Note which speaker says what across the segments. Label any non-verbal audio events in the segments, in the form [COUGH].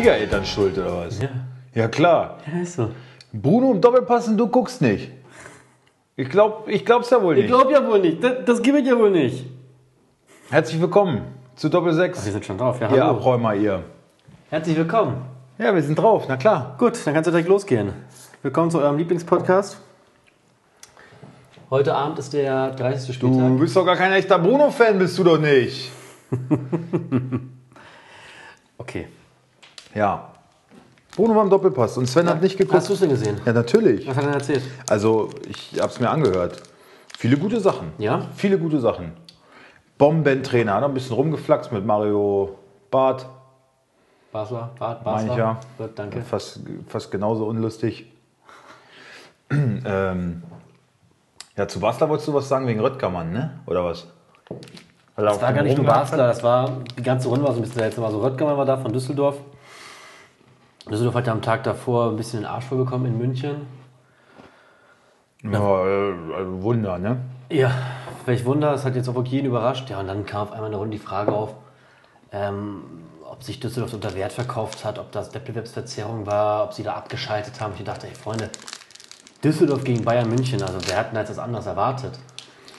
Speaker 1: Schwiegereltern schuld oder was?
Speaker 2: Ja.
Speaker 1: Ja, klar.
Speaker 2: Ja, ist so.
Speaker 1: Bruno im Doppelpass und du guckst nicht. Ich glaub, ich glaub's ja wohl
Speaker 2: Ich
Speaker 1: nicht.
Speaker 2: glaube ja wohl nicht. Das, das gibt es ja wohl nicht.
Speaker 1: Herzlich willkommen zu Doppel
Speaker 2: Wir
Speaker 1: 6.
Speaker 2: sind schon drauf. Ja,
Speaker 1: Ihr
Speaker 2: hallo.
Speaker 1: Abräumer, ihr.
Speaker 2: Herzlich willkommen.
Speaker 1: Ja, wir sind drauf, na klar.
Speaker 2: Gut, dann kannst du direkt losgehen. Willkommen zu eurem Lieblingspodcast. Heute Abend ist der 30.
Speaker 1: Du
Speaker 2: Spieltag.
Speaker 1: bist doch gar kein echter Bruno-Fan, bist du doch nicht. [LAUGHS]
Speaker 2: Okay.
Speaker 1: Ja. Bruno war im Doppelpass und Sven hat nicht geguckt.
Speaker 2: Hast du es denn gesehen?
Speaker 1: Ja, natürlich.
Speaker 2: Was hat er denn erzählt?
Speaker 1: Also, ich hab's mir angehört. Viele gute Sachen.
Speaker 2: Ja?
Speaker 1: Viele gute Sachen. Bombentrainer, hat ein bisschen rumgeflaxt mit Mario Barth.
Speaker 2: Basler? Bart,
Speaker 1: Meine
Speaker 2: Basler?
Speaker 1: ich ja.
Speaker 2: Gut, danke.
Speaker 1: Fast, fast genauso unlustig. [CLEARS THROAT] ähm, ja, zu Basler wolltest du was sagen wegen Röttgermann, ne? Oder was?
Speaker 2: Das war gar nicht nur Basler, das war, die ganze Runde war so ein bisschen seltsam. Also Röttgermann war da von Düsseldorf. Düsseldorf hat ja am Tag davor ein bisschen den Arsch voll bekommen in München.
Speaker 1: Ja, also Wunder, ne?
Speaker 2: Ja, welch Wunder, das hat jetzt auch wirklich jeden überrascht. Ja, und dann kam auf einmal in der Runde die Frage auf, ähm, ob sich Düsseldorf unter Wert verkauft hat, ob das Wettbewerbsverzerrung war, ob sie da abgeschaltet haben. Ich dachte, ey Freunde, Düsseldorf gegen Bayern München, also wer hat denn jetzt was anderes erwartet?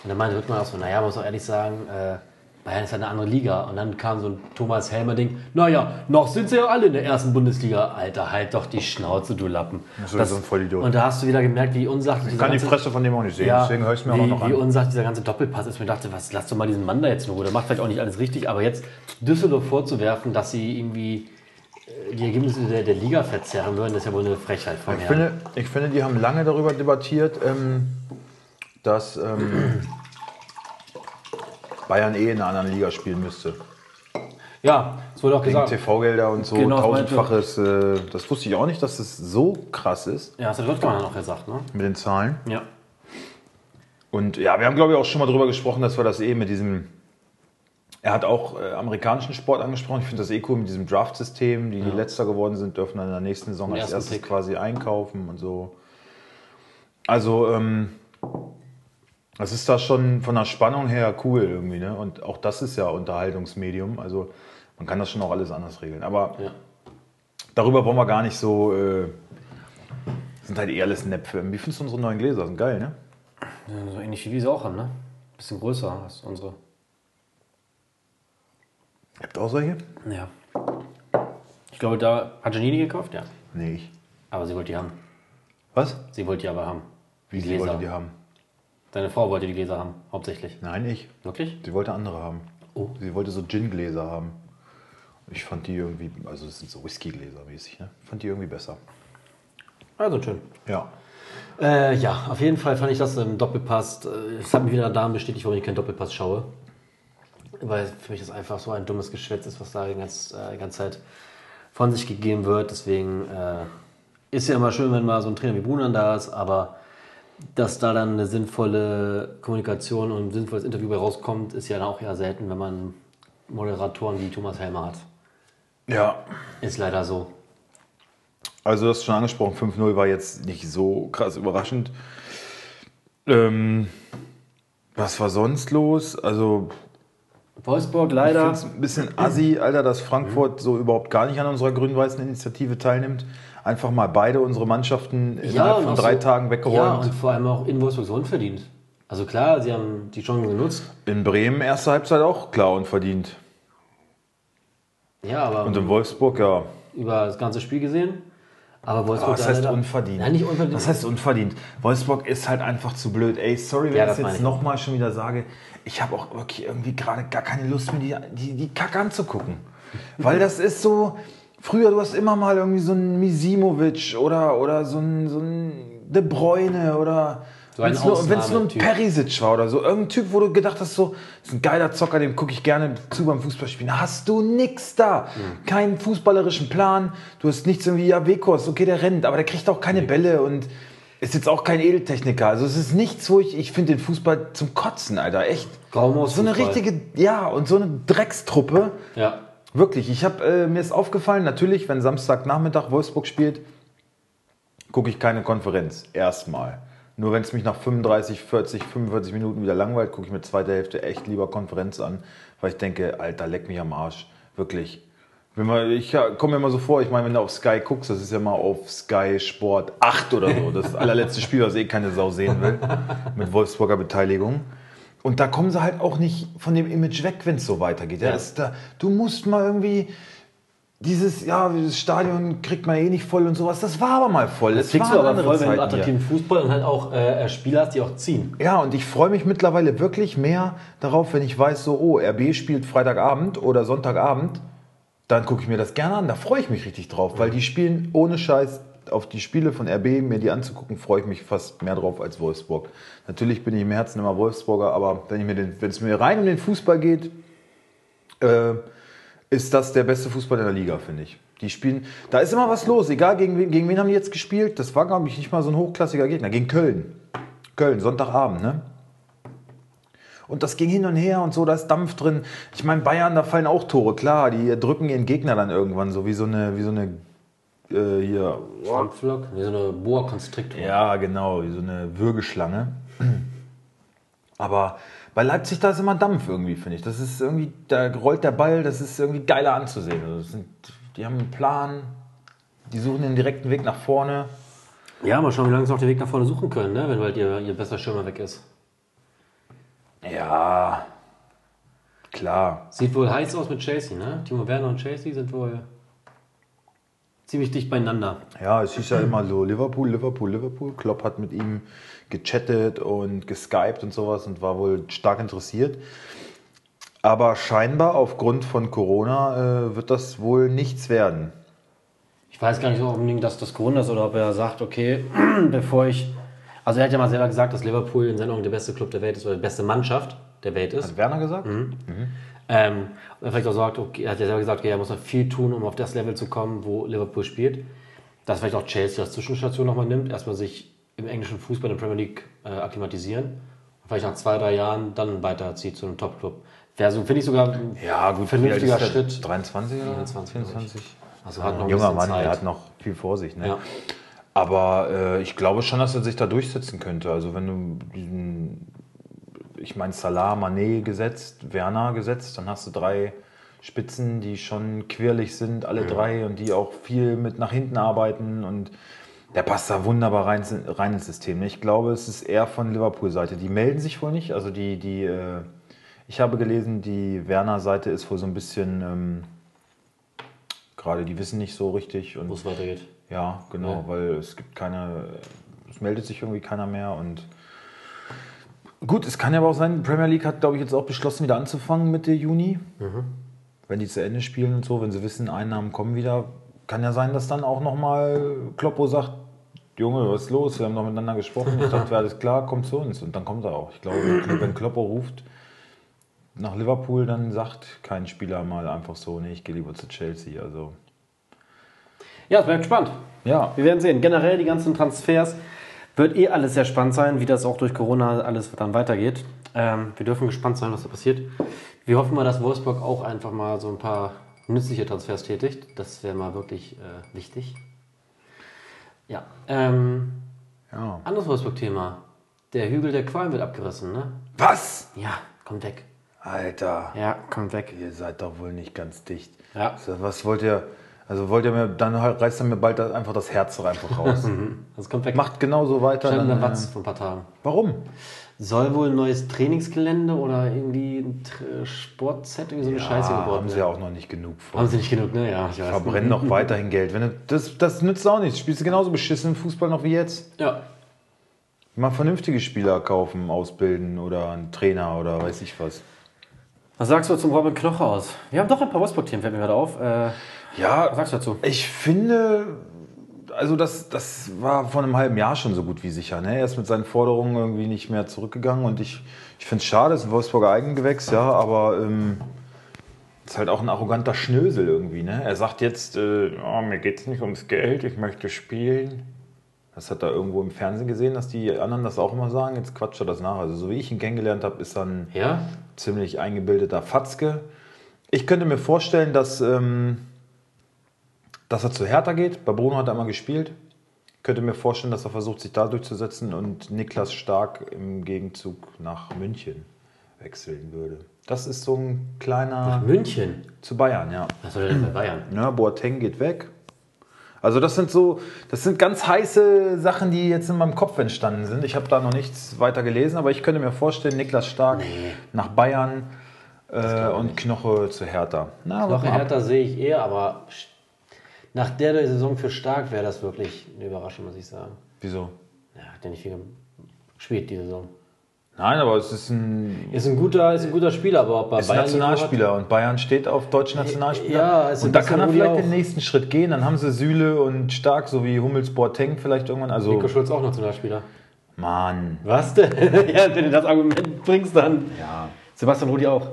Speaker 2: Und dann meinte Rückmann auch so, naja, man muss auch ehrlich sagen, äh, Bayern ist ja eine andere Liga. Und dann kam so ein Thomas Helmer-Ding, naja, noch sind sie ja alle in der ersten Bundesliga. Alter, halt doch die Schnauze, du Lappen.
Speaker 1: Das ist so ein Vollidiot.
Speaker 2: Und da hast du wieder gemerkt, wie unsachlich
Speaker 1: Ich
Speaker 2: dieser
Speaker 1: kann die
Speaker 2: ganze-
Speaker 1: Fresse von dem auch nicht sehen,
Speaker 2: ja,
Speaker 1: deswegen höre ich mir
Speaker 2: wie,
Speaker 1: auch noch
Speaker 2: wie
Speaker 1: an.
Speaker 2: unsagt dieser ganze Doppelpass ist. Mir dachte, was, lass doch mal diesen Mann da jetzt in Ruhe. Der macht vielleicht auch nicht alles richtig, aber jetzt Düsseldorf vorzuwerfen, dass sie irgendwie äh, die Ergebnisse der, der Liga verzerren würden, das ist ja wohl eine Frechheit von
Speaker 1: Ich
Speaker 2: mir.
Speaker 1: finde, ich finde, die haben lange darüber debattiert, ähm, dass ähm, Bayern eh in einer anderen Liga spielen müsste.
Speaker 2: Ja, es wurde auch
Speaker 1: Wegen
Speaker 2: gesagt.
Speaker 1: TV-Gelder und so,
Speaker 2: Genau,
Speaker 1: tausendfaches. Äh, das wusste ich auch nicht, dass das so krass ist
Speaker 2: Ja, das hat Röttger noch gesagt, ne?
Speaker 1: mit den Zahlen.
Speaker 2: Ja.
Speaker 1: Und ja, wir haben, glaube ich, auch schon mal darüber gesprochen, dass wir das eh mit diesem. Er hat auch äh, amerikanischen Sport angesprochen. Ich finde das eh cool mit diesem Draft-System. Die, die letzter geworden sind, dürfen dann in der nächsten Saison
Speaker 2: Den
Speaker 1: als erstes
Speaker 2: Pick.
Speaker 1: quasi einkaufen und so. Also, ähm, das ist da schon von der Spannung her cool irgendwie. Ne? Und auch das ist ja Unterhaltungsmedium. Also, man kann das schon auch alles anders regeln. Aber
Speaker 2: ja.
Speaker 1: darüber wollen wir gar nicht so. Äh, sind halt eh alles Näpfe. Wie findest du unsere neuen Gläser? Sind geil, ne?
Speaker 2: Ja, So ähnlich wie wir sie auch haben, ne? Bisschen größer als unsere.
Speaker 1: Ihr habt auch solche?
Speaker 2: Ja. Ich glaube, da hat Janine gekauft, ja.
Speaker 1: Nee, ich.
Speaker 2: Aber sie wollte die haben.
Speaker 1: Was?
Speaker 2: Sie wollte die aber haben.
Speaker 1: Wie
Speaker 2: Die
Speaker 1: sie
Speaker 2: Gläser.
Speaker 1: wollte die haben?
Speaker 2: Deine Frau wollte die Gläser haben, hauptsächlich.
Speaker 1: Nein, ich.
Speaker 2: Wirklich?
Speaker 1: Sie wollte andere haben.
Speaker 2: Oh.
Speaker 1: Sie wollte so Gin-Gläser haben. Ich fand die irgendwie, also das sind so Whisky-Gläser mäßig, ne? Fand die irgendwie besser.
Speaker 2: Also schön.
Speaker 1: Ja.
Speaker 2: Äh, ja, auf jeden Fall fand ich das im Doppelpass. äh, Es hat mich wieder daran bestätigt, warum ich keinen Doppelpass schaue. Weil für mich das einfach so ein dummes Geschwätz ist, was da die ganze, äh, ganze Zeit von sich gegeben wird. Deswegen äh, ist ja immer schön, wenn mal so ein Trainer wie Brunan da ist, aber dass da dann eine sinnvolle Kommunikation und ein sinnvolles Interview bei rauskommt, ist ja dann auch eher selten, wenn man Moderatoren wie Thomas Helmer hat.
Speaker 1: Ja.
Speaker 2: Ist leider so.
Speaker 1: Also du hast schon angesprochen, 5-0 war jetzt nicht so krass überraschend. Ähm, was war sonst los? Also
Speaker 2: Wolfsburg
Speaker 1: ich
Speaker 2: leider.
Speaker 1: finde es ein bisschen assi, Alter, dass Frankfurt so überhaupt gar nicht an unserer grün-weißen Initiative teilnimmt. Einfach mal beide unsere Mannschaften innerhalb
Speaker 2: und
Speaker 1: von drei
Speaker 2: so-
Speaker 1: Tagen
Speaker 2: Ja,
Speaker 1: weggeräumt.
Speaker 2: und vor allem auch in Wolfsburg so unverdient. Also klar, sie haben die Chancen genutzt.
Speaker 1: in Bremen erste Halbzeit auch klar und verdient.
Speaker 2: Ja, aber
Speaker 1: Und in Wolfsburg, ja.
Speaker 2: über das ganze Spiel gesehen. Aber Wolfsburg
Speaker 1: Was
Speaker 2: da
Speaker 1: heißt unverdient?
Speaker 2: Nein, nicht unverdient.
Speaker 1: Was heißt unverdient? Wolfsburg ist halt einfach zu blöd. Ey, sorry, wenn
Speaker 2: Ja,
Speaker 1: ich
Speaker 2: das
Speaker 1: das
Speaker 2: meine
Speaker 1: jetzt
Speaker 2: ich.
Speaker 1: nochmal schon wieder sage. Ich habe auch wirklich irgendwie gerade gar keine Lust mehr, die, die, die Kacke anzugucken. Weil das ist so. Früher, du hast immer mal irgendwie so einen Misimovic oder, oder so einen, so einen De Bruyne oder.
Speaker 2: So
Speaker 1: Wenn es nur, nur ein. Perisic war oder so. Irgendein Typ, wo du gedacht hast, so, das ist ein geiler Zocker, dem gucke ich gerne zu beim Fußballspielen. Hast du nix da. Keinen fußballerischen Plan. Du hast nichts irgendwie, ja, Wekos, okay, der rennt, aber der kriegt auch keine Bälle und ist jetzt auch kein Edeltechniker. Also es ist nichts, wo ich, ich finde den Fußball zum Kotzen, Alter, echt.
Speaker 2: Graumaus
Speaker 1: So eine richtige, ja, und so eine Dreckstruppe.
Speaker 2: Ja.
Speaker 1: Wirklich, ich habe äh, mir ist aufgefallen, natürlich, wenn Samstagnachmittag Wolfsburg spielt, gucke ich keine Konferenz. Erstmal. Nur wenn es mich nach 35, 40, 45 Minuten wieder langweilt, gucke ich mir zweite Hälfte echt lieber Konferenz an, weil ich denke, Alter, leck mich am Arsch. Wirklich. Wenn man, ich komme mir immer so vor, ich meine, wenn du auf Sky guckst, das ist ja mal auf Sky Sport 8 oder so, das allerletzte Spiel, was eh keine Sau sehen will, mit Wolfsburger Beteiligung. Und da kommen sie halt auch nicht von dem Image weg, wenn es so weitergeht. Ja. Da, du musst mal irgendwie dieses, ja, das Stadion kriegt man eh nicht voll und sowas. Das war aber mal voll.
Speaker 2: Das
Speaker 1: Es
Speaker 2: kriegst du aber voll, wenn du
Speaker 1: Zeiten hier.
Speaker 2: attraktiven Fußball und halt auch äh, Spieler hast, die auch ziehen.
Speaker 1: Ja, und ich freue mich mittlerweile wirklich mehr darauf, wenn ich weiß, so, oh, RB spielt Freitagabend oder Sonntagabend, dann gucke ich mir das gerne an. Da freue ich mich richtig drauf, weil die spielen ohne Scheiß auf die Spiele von RB, mir die anzugucken, freue ich mich fast mehr drauf als Wolfsburg. Natürlich bin ich im Herzen immer Wolfsburger, aber wenn, ich mir den, wenn es mir rein um den Fußball geht, äh, ist das der beste Fußball in der Liga, finde ich. Die spielen, da ist immer was los, egal gegen wen, gegen wen haben die jetzt gespielt. Das war, glaube ich, nicht mal so ein hochklassiger Gegner. Gegen Köln. Köln, Sonntagabend, ne? Und das ging hin und her und so, da ist Dampf drin. Ich meine, Bayern, da fallen auch Tore, klar, die drücken ihren Gegner dann irgendwann so wie so eine, wie so eine, äh, hier,
Speaker 2: Schwammflock, wie so eine Boa Constrictor.
Speaker 1: ja, genau, wie so eine Würgeschlange. [CLEARS THROAT] Aber bei Leipzig, da ist immer Dampf irgendwie, finde ich. Das ist irgendwie, da rollt der Ball, das ist irgendwie geiler anzusehen. Also sind, die haben einen Plan, die suchen den direkten Weg nach vorne.
Speaker 2: Ja, mal schauen, wie lange sie noch den Weg nach vorne suchen können, ne? wenn halt ihr, ihr bester Stürmer weg ist.
Speaker 1: Ja, klar.
Speaker 2: Sieht wohl heiß aus mit Chelsea, ne? Timo Werner und Chelsea sind wohl ziemlich dicht beieinander.
Speaker 1: Ja, es hieß ja immer so Liverpool, Liverpool, Liverpool. Klopp hat mit ihm gechattet und geskypt und sowas und war wohl stark interessiert. Aber scheinbar aufgrund von Corona äh, wird das wohl nichts werden.
Speaker 2: Ich weiß gar nicht so unbedingt, dass das Grund ist oder ob er sagt, okay, [CLEARS THROAT] bevor ich. Also er hat ja mal selber gesagt, dass Liverpool in seinen Augen der beste Club der Welt ist oder die beste Mannschaft der Welt ist.
Speaker 1: Hat Werner gesagt?
Speaker 2: Ähm, und er vielleicht auch sagt, okay, er hat ja selber gesagt, okay, er muss noch viel tun, um auf das Level zu kommen, wo Liverpool spielt. Dass vielleicht auch Chelsea als Zwischenstation nochmal nimmt, erstmal sich im englischen Fußball in der Premier League äh, akklimatisieren. Und vielleicht nach zwei, drei Jahren dann weiterzieht zu einem Top-Club. Wäre so, finde ich sogar ein
Speaker 1: Ja, gut,
Speaker 2: vernünftiger? Schritt.
Speaker 1: 23 oder
Speaker 2: 24, glaub ich.
Speaker 1: 24?
Speaker 2: Also hat noch
Speaker 1: Ein junger Mann,
Speaker 2: Zeit.
Speaker 1: der hat noch viel vor sich. Ne?
Speaker 2: Ja.
Speaker 1: Aber äh, ich glaube schon, dass er sich da durchsetzen könnte. Also wenn du diesen, ich meine Salah, Mané gesetzt, Werner gesetzt, dann hast du drei Spitzen, die schon quirlig sind, alle drei und die auch viel mit nach hinten arbeiten und der passt da wunderbar rein, rein ins System. ne? Ich glaube, es ist eher von Liverpool-Seite. Die melden sich wohl nicht. Also die, die, äh, ich habe gelesen, die Werner-Seite ist wohl so ein bisschen, ähm, gerade die wissen nicht so richtig
Speaker 2: Wo es weitergeht.
Speaker 1: ja, genau,
Speaker 2: Ja.
Speaker 1: weil es gibt keine, es meldet sich irgendwie keiner mehr und gut, es kann ja aber auch sein, die Premier League hat, glaube ich, jetzt auch beschlossen, wieder anzufangen Mitte Juni. Wenn die zu Ende spielen und so, wenn sie wissen, Einnahmen kommen wieder, kann ja sein, dass dann auch nochmal Kloppo sagt, Junge, was ist los? Wir haben doch miteinander gesprochen. Ich dachte, wäre [LAUGHS] alles klar, kommt zu uns. Und dann kommt er auch. Ich glaube, wenn Kloppo ruft nach Liverpool, dann sagt kein Spieler mal einfach so, nee, ich gehe lieber zu Chelsea. Also,
Speaker 2: Ja, es bleibt spannend.
Speaker 1: ja,
Speaker 2: Wir werden sehen. Generell die ganzen Transfers wird eh alles sehr spannend sein, wie das auch durch Corona alles dann weitergeht. Ähm, wir dürfen gespannt sein, was da passiert. Wir hoffen mal, dass Wolfsburg auch einfach mal so ein paar nützliche Transfers tätigt. Das wäre mal wirklich äh, wichtig. Ja. Ähm,
Speaker 1: ja.
Speaker 2: anderes Wolfsburg-Thema. Der Hügel der Qualen wird abgerissen, ne?
Speaker 1: Was?
Speaker 2: Ja, kommt weg.
Speaker 1: Alter,
Speaker 2: Ja, kommt weg.
Speaker 1: ihr seid doch wohl nicht ganz dicht.
Speaker 2: Ja.
Speaker 1: Was wollt ihr? Also wollt ihr mir, dann halt- reißt ihr mir bald einfach das Herz einfach raus. [LAUGHS]
Speaker 2: Das kommt weg.
Speaker 1: Macht genauso weiter.
Speaker 2: Der
Speaker 1: Dann,
Speaker 2: Watz
Speaker 1: äh,
Speaker 2: vor ein paar Tagen.
Speaker 1: warum?
Speaker 2: Soll wohl ein neues Trainingsgelände oder irgendwie ein Tr- Sportset, irgendwie so eine Scheiße
Speaker 1: Ja,
Speaker 2: gebaut
Speaker 1: haben sie ja auch noch nicht genug
Speaker 2: Haben
Speaker 1: von.
Speaker 2: sie nicht genug, ne? Ja, ich weiß.
Speaker 1: Verbrennen noch weiterhin Geld. Wenn du, das, das nützt auch nichts. Spielst du genauso beschissen im Fußball noch wie jetzt?
Speaker 2: Ja.
Speaker 1: Mal vernünftige Spieler kaufen, ausbilden oder einen Trainer oder weiß ich was.
Speaker 2: Was sagst du zum Robin Knoche aus? Wir haben doch ein paar Wolfsburg-Themen, fällt mir gerade auf. Äh,
Speaker 1: Ja,
Speaker 2: was sagst du dazu?
Speaker 1: Ich finde, also das, das war vor einem halben Jahr schon so gut wie sicher. Ne? Er ist mit seinen Forderungen irgendwie nicht mehr zurückgegangen und ich, ich finde es schade, es ist ein Wolfsburger Eigengewächs, ja, aber ähm, ist halt auch ein arroganter Schnösel irgendwie. Ne? Er sagt jetzt, äh, oh, mir geht es nicht ums Geld, ich möchte spielen. Das hat er irgendwo im Fernsehen gesehen, dass die anderen das auch immer sagen. Jetzt quatscht er das nach. Also so wie ich ihn kennengelernt habe, ist er ein
Speaker 2: Ja?
Speaker 1: ziemlich eingebildeter Fatzke. Ich könnte mir vorstellen, dass, ähm, dass er zu Hertha geht. Bei Bruno hat er immer gespielt. Ich könnte mir vorstellen, dass er versucht, sich da durchzusetzen und Niklas Stark im Gegenzug nach München. wechseln würde. Das ist so ein kleiner
Speaker 2: München.
Speaker 1: zu Bayern, ja.
Speaker 2: Was soll denn bei Bayern?
Speaker 1: Ja, Boateng geht weg. Also das sind so, das sind ganz heiße Sachen, die jetzt in meinem Kopf entstanden sind. Ich habe da noch nichts weiter gelesen, aber ich könnte mir vorstellen, Niklas Stark
Speaker 2: Nee.
Speaker 1: nach Bayern äh, und Knoche zu Hertha. Na, ab.
Speaker 2: Hertha sehe ich eher, aber nach der Saison für Stark wäre das wirklich eine Überraschung, muss ich sagen.
Speaker 1: Wieso?
Speaker 2: Ja, hat ja nicht viel gespielt die Saison.
Speaker 1: Nein, aber es ist ein,
Speaker 2: Ist ein guter, ist ein guter Spieler, aber bei
Speaker 1: ist ein
Speaker 2: Bayern
Speaker 1: Nationalspieler und Bayern steht auf deutschen Nationalspieler.
Speaker 2: Ja, es ist
Speaker 1: und da kann er vielleicht
Speaker 2: auch.
Speaker 1: den nächsten Schritt gehen. Dann haben sie Süle und Stark sowie Hummels Boateng vielleicht irgendwann. Also,
Speaker 2: Nico Schulz auch Nationalspieler.
Speaker 1: Mann.
Speaker 2: Was denn? [LAUGHS] ja, wenn du das Argument bringst, dann.
Speaker 1: Ja,
Speaker 2: Sebastian Rudi auch.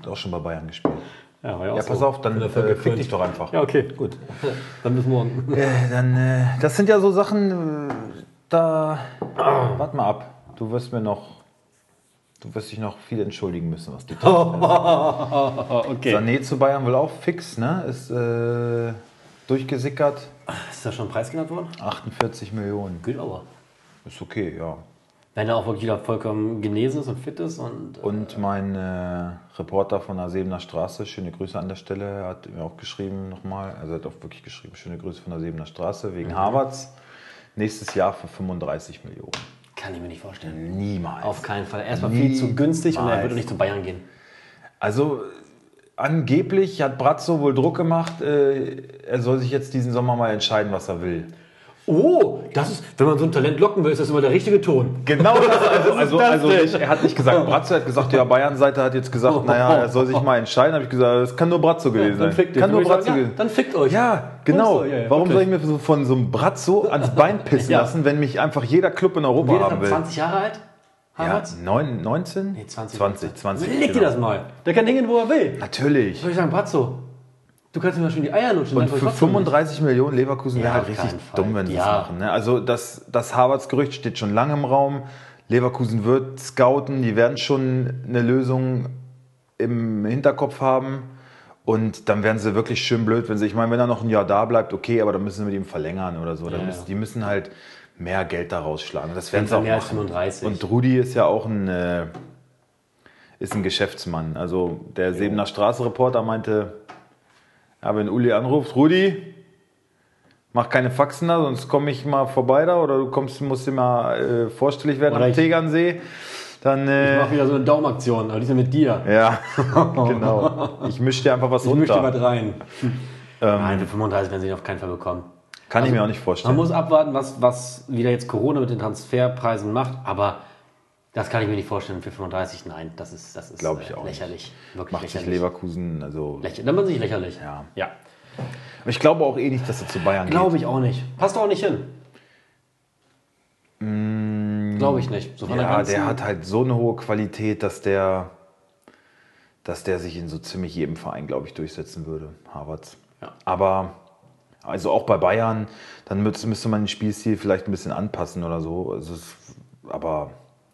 Speaker 1: hat auch schon bei Bayern gespielt.
Speaker 2: Ja, war ja, auch
Speaker 1: Ja,
Speaker 2: so.
Speaker 1: pass auf, dann äh, fick dich doch einfach.
Speaker 2: Ja, okay.
Speaker 1: Gut. [LAUGHS]
Speaker 2: Dann bis morgen.
Speaker 1: Äh, dann, äh, das sind ja so Sachen, äh, da. [CLEARS THROAT] Warte mal ab. Du wirst mir noch. Du wirst dich noch viel entschuldigen müssen, was die [LAUGHS]
Speaker 2: okay.
Speaker 1: Sané zu Bayern will auch fix, ne? Ist äh, durchgesickert.
Speaker 2: Ist da schon ein Preis genannt worden?
Speaker 1: 48 Millionen.
Speaker 2: Gut, aber.
Speaker 1: Ist okay, ja.
Speaker 2: Wenn er auch wirklich wieder vollkommen genesen ist und fit ist und. äh,
Speaker 1: Und mein äh, Reporter von der Sebener Straße, schöne Grüße an der Stelle, hat mir auch geschrieben nochmal, also er hat auch wirklich geschrieben, schöne Grüße von der Sebener Straße wegen Harvards. Nächstes Jahr für 35 Millionen.
Speaker 2: Kann ich mir nicht vorstellen.
Speaker 1: Niemals.
Speaker 2: Auf keinen Fall. Erstmal viel zu günstig und er würde nicht zu Bayern gehen.
Speaker 1: Also angeblich hat Brazzo wohl Druck gemacht, äh, er soll sich jetzt diesen Sommer mal entscheiden, was er will.
Speaker 2: Oh, das ist, wenn man so ein Talent locken will, ist das immer der richtige Ton.
Speaker 1: Genau, das, also, also, also er hat nicht gesagt, Brazzo hat gesagt, ja, Bayern-Seite hat jetzt gesagt, naja, er soll sich mal entscheiden. habe ich gesagt, das kann nur Brazzo gewesen sein.
Speaker 2: Dann fickt ihr.
Speaker 1: Kann nur Brazzo
Speaker 2: sagen, ja,
Speaker 1: gewesen
Speaker 2: Dann fickt euch.
Speaker 1: Ja, genau.
Speaker 2: Ja, ja,
Speaker 1: Warum
Speaker 2: wirklich.
Speaker 1: soll ich mir so von so einem Brazzo ans Bein pissen
Speaker 2: Ja.
Speaker 1: lassen, wenn mich einfach jeder Club in Europa
Speaker 2: Jeder
Speaker 1: haben will?
Speaker 2: 20 Jahre alt?
Speaker 1: Ja,
Speaker 2: Harvards?
Speaker 1: neun, 19?
Speaker 2: Nee, 20.
Speaker 1: 20, 20.
Speaker 2: Leg dir
Speaker 1: genau.
Speaker 2: das mal. Der kann hingehen, wo er will.
Speaker 1: Natürlich.
Speaker 2: Soll ich sagen, Brazzo? Du kannst ihm mal schon die Eier lutschen.
Speaker 1: Und für
Speaker 2: kommst du trotzdem
Speaker 1: 35 Millionen Leverkusen
Speaker 2: Ja,
Speaker 1: wäre halt richtig dumm, wenn sie
Speaker 2: Ja.
Speaker 1: das machen. Ne? Also das, das Harvards Gerücht steht schon lange im Raum. Leverkusen wird scouten, die werden schon eine Lösung im Hinterkopf haben. Und dann werden sie wirklich schön blöd, wenn sie, ich meine, wenn er noch ein Jahr da bleibt, okay, aber dann müssen sie mit ihm verlängern oder so.
Speaker 2: Ja,
Speaker 1: müssen, die müssen halt mehr Geld da rausschlagen. Das werden sie auch machen.
Speaker 2: 35.
Speaker 1: Und Rudi ist ja auch ein, äh, ist ein Geschäftsmann. Also der Sebener Straße-Reporter meinte, ja, wenn Uli anruft, Rudi, mach keine Faxen da, sonst komme ich mal vorbei da oder du kommst, musst dir mal äh, vorstellig werden
Speaker 2: Oder
Speaker 1: am
Speaker 2: ich-
Speaker 1: Tegernsee. Dann,
Speaker 2: Ich
Speaker 1: äh,
Speaker 2: mach wieder so eine Daumenaktion, aber diesmal mit dir.
Speaker 1: ja, [LAUGHS] genau. Ich mische dir einfach was
Speaker 2: Ich mische dir was
Speaker 1: runter.
Speaker 2: rein. [LAUGHS] Nein, für 35 werden sie ihn auf keinen Fall bekommen.
Speaker 1: Kann ich mir auch nicht
Speaker 2: Man
Speaker 1: vorstellen.
Speaker 2: muss abwarten, was, was wieder jetzt Corona mit den Transferpreisen macht, aber das kann ich mir nicht vorstellen. Für 35, nein, das ist, das ist
Speaker 1: ich
Speaker 2: äh,
Speaker 1: auch nicht.
Speaker 2: lächerlich. Wirklich
Speaker 1: Macht sich
Speaker 2: lächerlich.
Speaker 1: Leverkusen, also.
Speaker 2: Lächerlich. Dann man sich lächerlich.
Speaker 1: Ja.
Speaker 2: ja.
Speaker 1: Ich glaube auch eh nicht, dass er zu Bayern
Speaker 2: Glaube ich auch nicht. Passt auch nicht hin. Glaube ich nicht. So von
Speaker 1: geht.
Speaker 2: der
Speaker 1: Ja,
Speaker 2: ganzen-
Speaker 1: der hat halt so eine hohe Qualität, dass der, dass der sich in so ziemlich jedem Verein, glaube ich, durchsetzen würde, Harvards.
Speaker 2: Ja.
Speaker 1: Aber also auch bei Bayern, dann müsste, müsste man den Spielstil vielleicht ein bisschen anpassen oder so. Also es, aber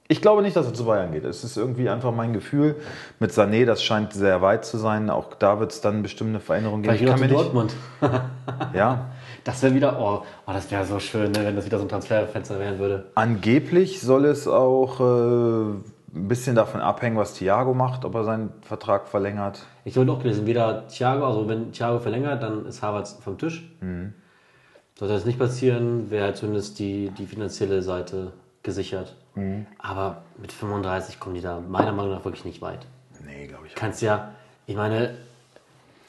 Speaker 1: ich glaube nicht, dass er zu Bayern geht. Es ist irgendwie einfach mein Gefühl. Mit Sané, das scheint sehr weit zu sein. Auch da wird es dann bestimmt eine Veränderung geben.
Speaker 2: Vielleicht wieder zu Dortmund. [LAUGHS]
Speaker 1: ja,
Speaker 2: Das wäre wieder, oh, oh das wäre so schön, ne, wenn das wieder so ein Transferfenster werden würde.
Speaker 1: Angeblich soll es auch äh, ein bisschen davon abhängen, was Thiago macht, ob er seinen Vertrag verlängert.
Speaker 2: Ich wollte auch gelesen, weder Thiago, also wenn Thiago verlängert, dann ist Havertz vom Tisch.
Speaker 1: Mhm.
Speaker 2: Sollte das nicht passieren, wäre zumindest die, die finanzielle Seite gesichert.
Speaker 1: Mhm.
Speaker 2: Aber mit 35 kommen die da meiner Meinung nach wirklich nicht weit.
Speaker 1: Nee, glaube ich.
Speaker 2: Kannst ja, ich meine,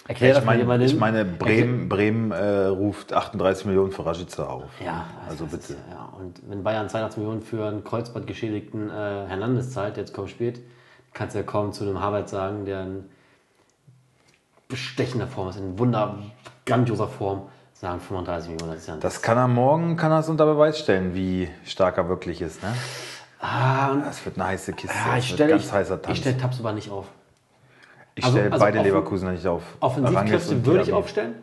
Speaker 2: erklär
Speaker 1: Ich
Speaker 2: das mal
Speaker 1: meine,
Speaker 2: jemandem.
Speaker 1: ich meine Bremen, Bremen äh, ruft 38 Millionen für Rashica auf.
Speaker 2: Ja,
Speaker 1: Also bitte.
Speaker 2: Ist, ja, und wenn Bayern 82 Millionen für einen Kreuzbandgeschädigten äh, Hernandez zahlt, der jetzt kaum spielt, kannst du ja kaum zu einem Harvard sagen, der in bestechender Form ist, in wunder, grandioser Form, sagen 35 Millionen. Das ist ja
Speaker 1: Das kann er morgen, kann er es unter Beweis stellen, wie stark er wirklich ist. Ne?
Speaker 2: Ah,
Speaker 1: Das wird eine heiße Kiste.
Speaker 2: ja, ich stelle stell Tabsoba nicht auf.
Speaker 1: Ich
Speaker 2: also-
Speaker 1: stelle
Speaker 2: also
Speaker 1: beide
Speaker 2: offen-
Speaker 1: Leverkusener nicht auf.
Speaker 2: Offensivkräfte würde ich aufstellen.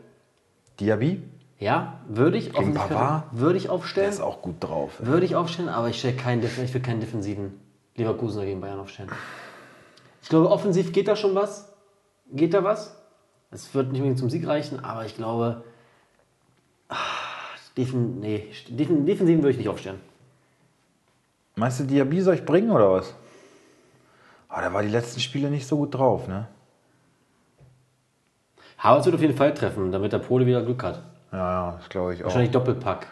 Speaker 1: Diaby?
Speaker 2: Ja, würde ich. Offensivkräfte
Speaker 1: Pavard?
Speaker 2: Würde ich
Speaker 1: Der
Speaker 2: aufstellen.
Speaker 1: ist auch gut drauf.
Speaker 2: Würde ich aufstellen, aber ich, stell keinen, ich will keinen defensiven Leverkusener gegen Bayern aufstellen. Ich glaube, offensiv geht da schon was. Geht da was? Es wird nicht unbedingt zum Sieg reichen, aber ich glaube, ah, defen, nee, defen, defensiven würde ich nicht aufstellen.
Speaker 1: Meinst du, Diaby soll ich bringen oder was? Aber der war die letzten Spiele nicht so gut drauf, ne?
Speaker 2: Havertz wird auf jeden Fall treffen, damit der Pole wieder Glück hat.
Speaker 1: Ja, ja, das glaube ich auch.
Speaker 2: Wahrscheinlich Doppelpack.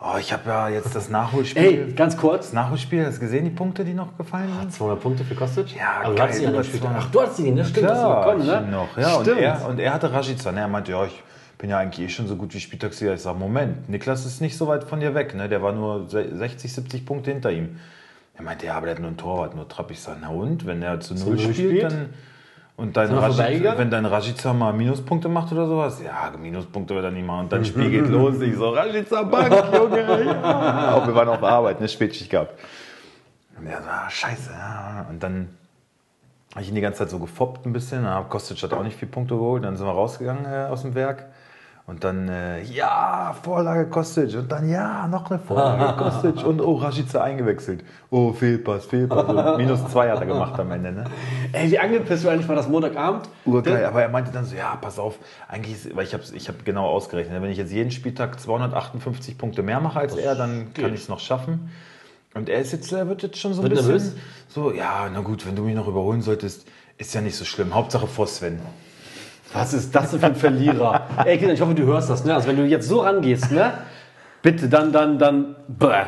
Speaker 1: Oh, ich habe ja jetzt das Nachholspiel.
Speaker 2: Ey, ganz kurz.
Speaker 1: Das Nachholspiel, hast du gesehen, die Punkte, die noch gefallen sind?
Speaker 2: 200 Punkte für Kostic?
Speaker 1: Ja,
Speaker 2: Aber du
Speaker 1: geil,
Speaker 2: hattest ihn ja.
Speaker 1: 200.
Speaker 2: Ach, du hattest ihn, ne? Stimmt, das ist
Speaker 1: Klar,
Speaker 2: bekommen, ne?
Speaker 1: noch. Ja, und
Speaker 2: Stimmt.
Speaker 1: er, und er hatte Rashica. Ne? Er meinte, ja, ich bin ja eigentlich eh schon so gut wie Spieltagssieger. Ich sage, Moment, Niklas ist nicht so weit von dir weg. Ne? Der war nur se- 60, 70 Punkte hinter ihm. Er meinte, ja, aber der hat nur ein Torwart, nur Trapp. Ich sage, na und? Wenn er zu Null spielt,
Speaker 2: spielt?
Speaker 1: dann... Und dein
Speaker 2: vorbeigegangen?
Speaker 1: wenn dein Rashica mal Minuspunkte macht oder sowas, ja, Minuspunkte wird er nicht machen. Und dann [LAUGHS] Spiel geht los. Ich so, Rashica Bank, [LAUGHS] Junge. Ja. [LAUGHS] Auch wir waren auf Arbeit, ne, Spätschicht gehabt. Und er so, ah, scheiße. Ja. Und dann habe ich ihn die ganze Zeit so gefoppt ein bisschen. Kostic hat auch nicht viele Punkte geholt. Dann sind wir rausgegangen äh, aus dem Werk. Und dann, äh, ja, Vorlage Kostic. Und dann, ja, noch eine Vorlage [LAUGHS] Kostic. Und, oh, Rashica eingewechselt. Oh, Fehlpass, Fehlpass. Und [LAUGHS] minus zwei hat er gemacht am Ende, ne?
Speaker 2: Ey, wie angepisst war eigentlich mal das Montagabend?
Speaker 1: Urgeil. Aber er meinte dann so, ja, pass auf. Eigentlich, ist, weil ich habe ich hab genau ausgerechnet. Wenn ich jetzt jeden Spieltag 258 Punkte mehr mache als er, dann kann
Speaker 2: geht.
Speaker 1: ich es noch schaffen. Und er ist jetzt, er wird jetzt schon so ein
Speaker 2: Wird
Speaker 1: bisschen
Speaker 2: nervös?
Speaker 1: so, ja, na gut, wenn du mich noch überholen solltest, ist ja nicht so schlimm. Hauptsache vor Sven.
Speaker 2: Was ist das denn für ein Verlierer? [LAUGHS] Ey, Kinder, ich hoffe, du hörst das, ne? Also, wenn du jetzt so rangehst, ne? Bitte, dann, dann, dann, bäh.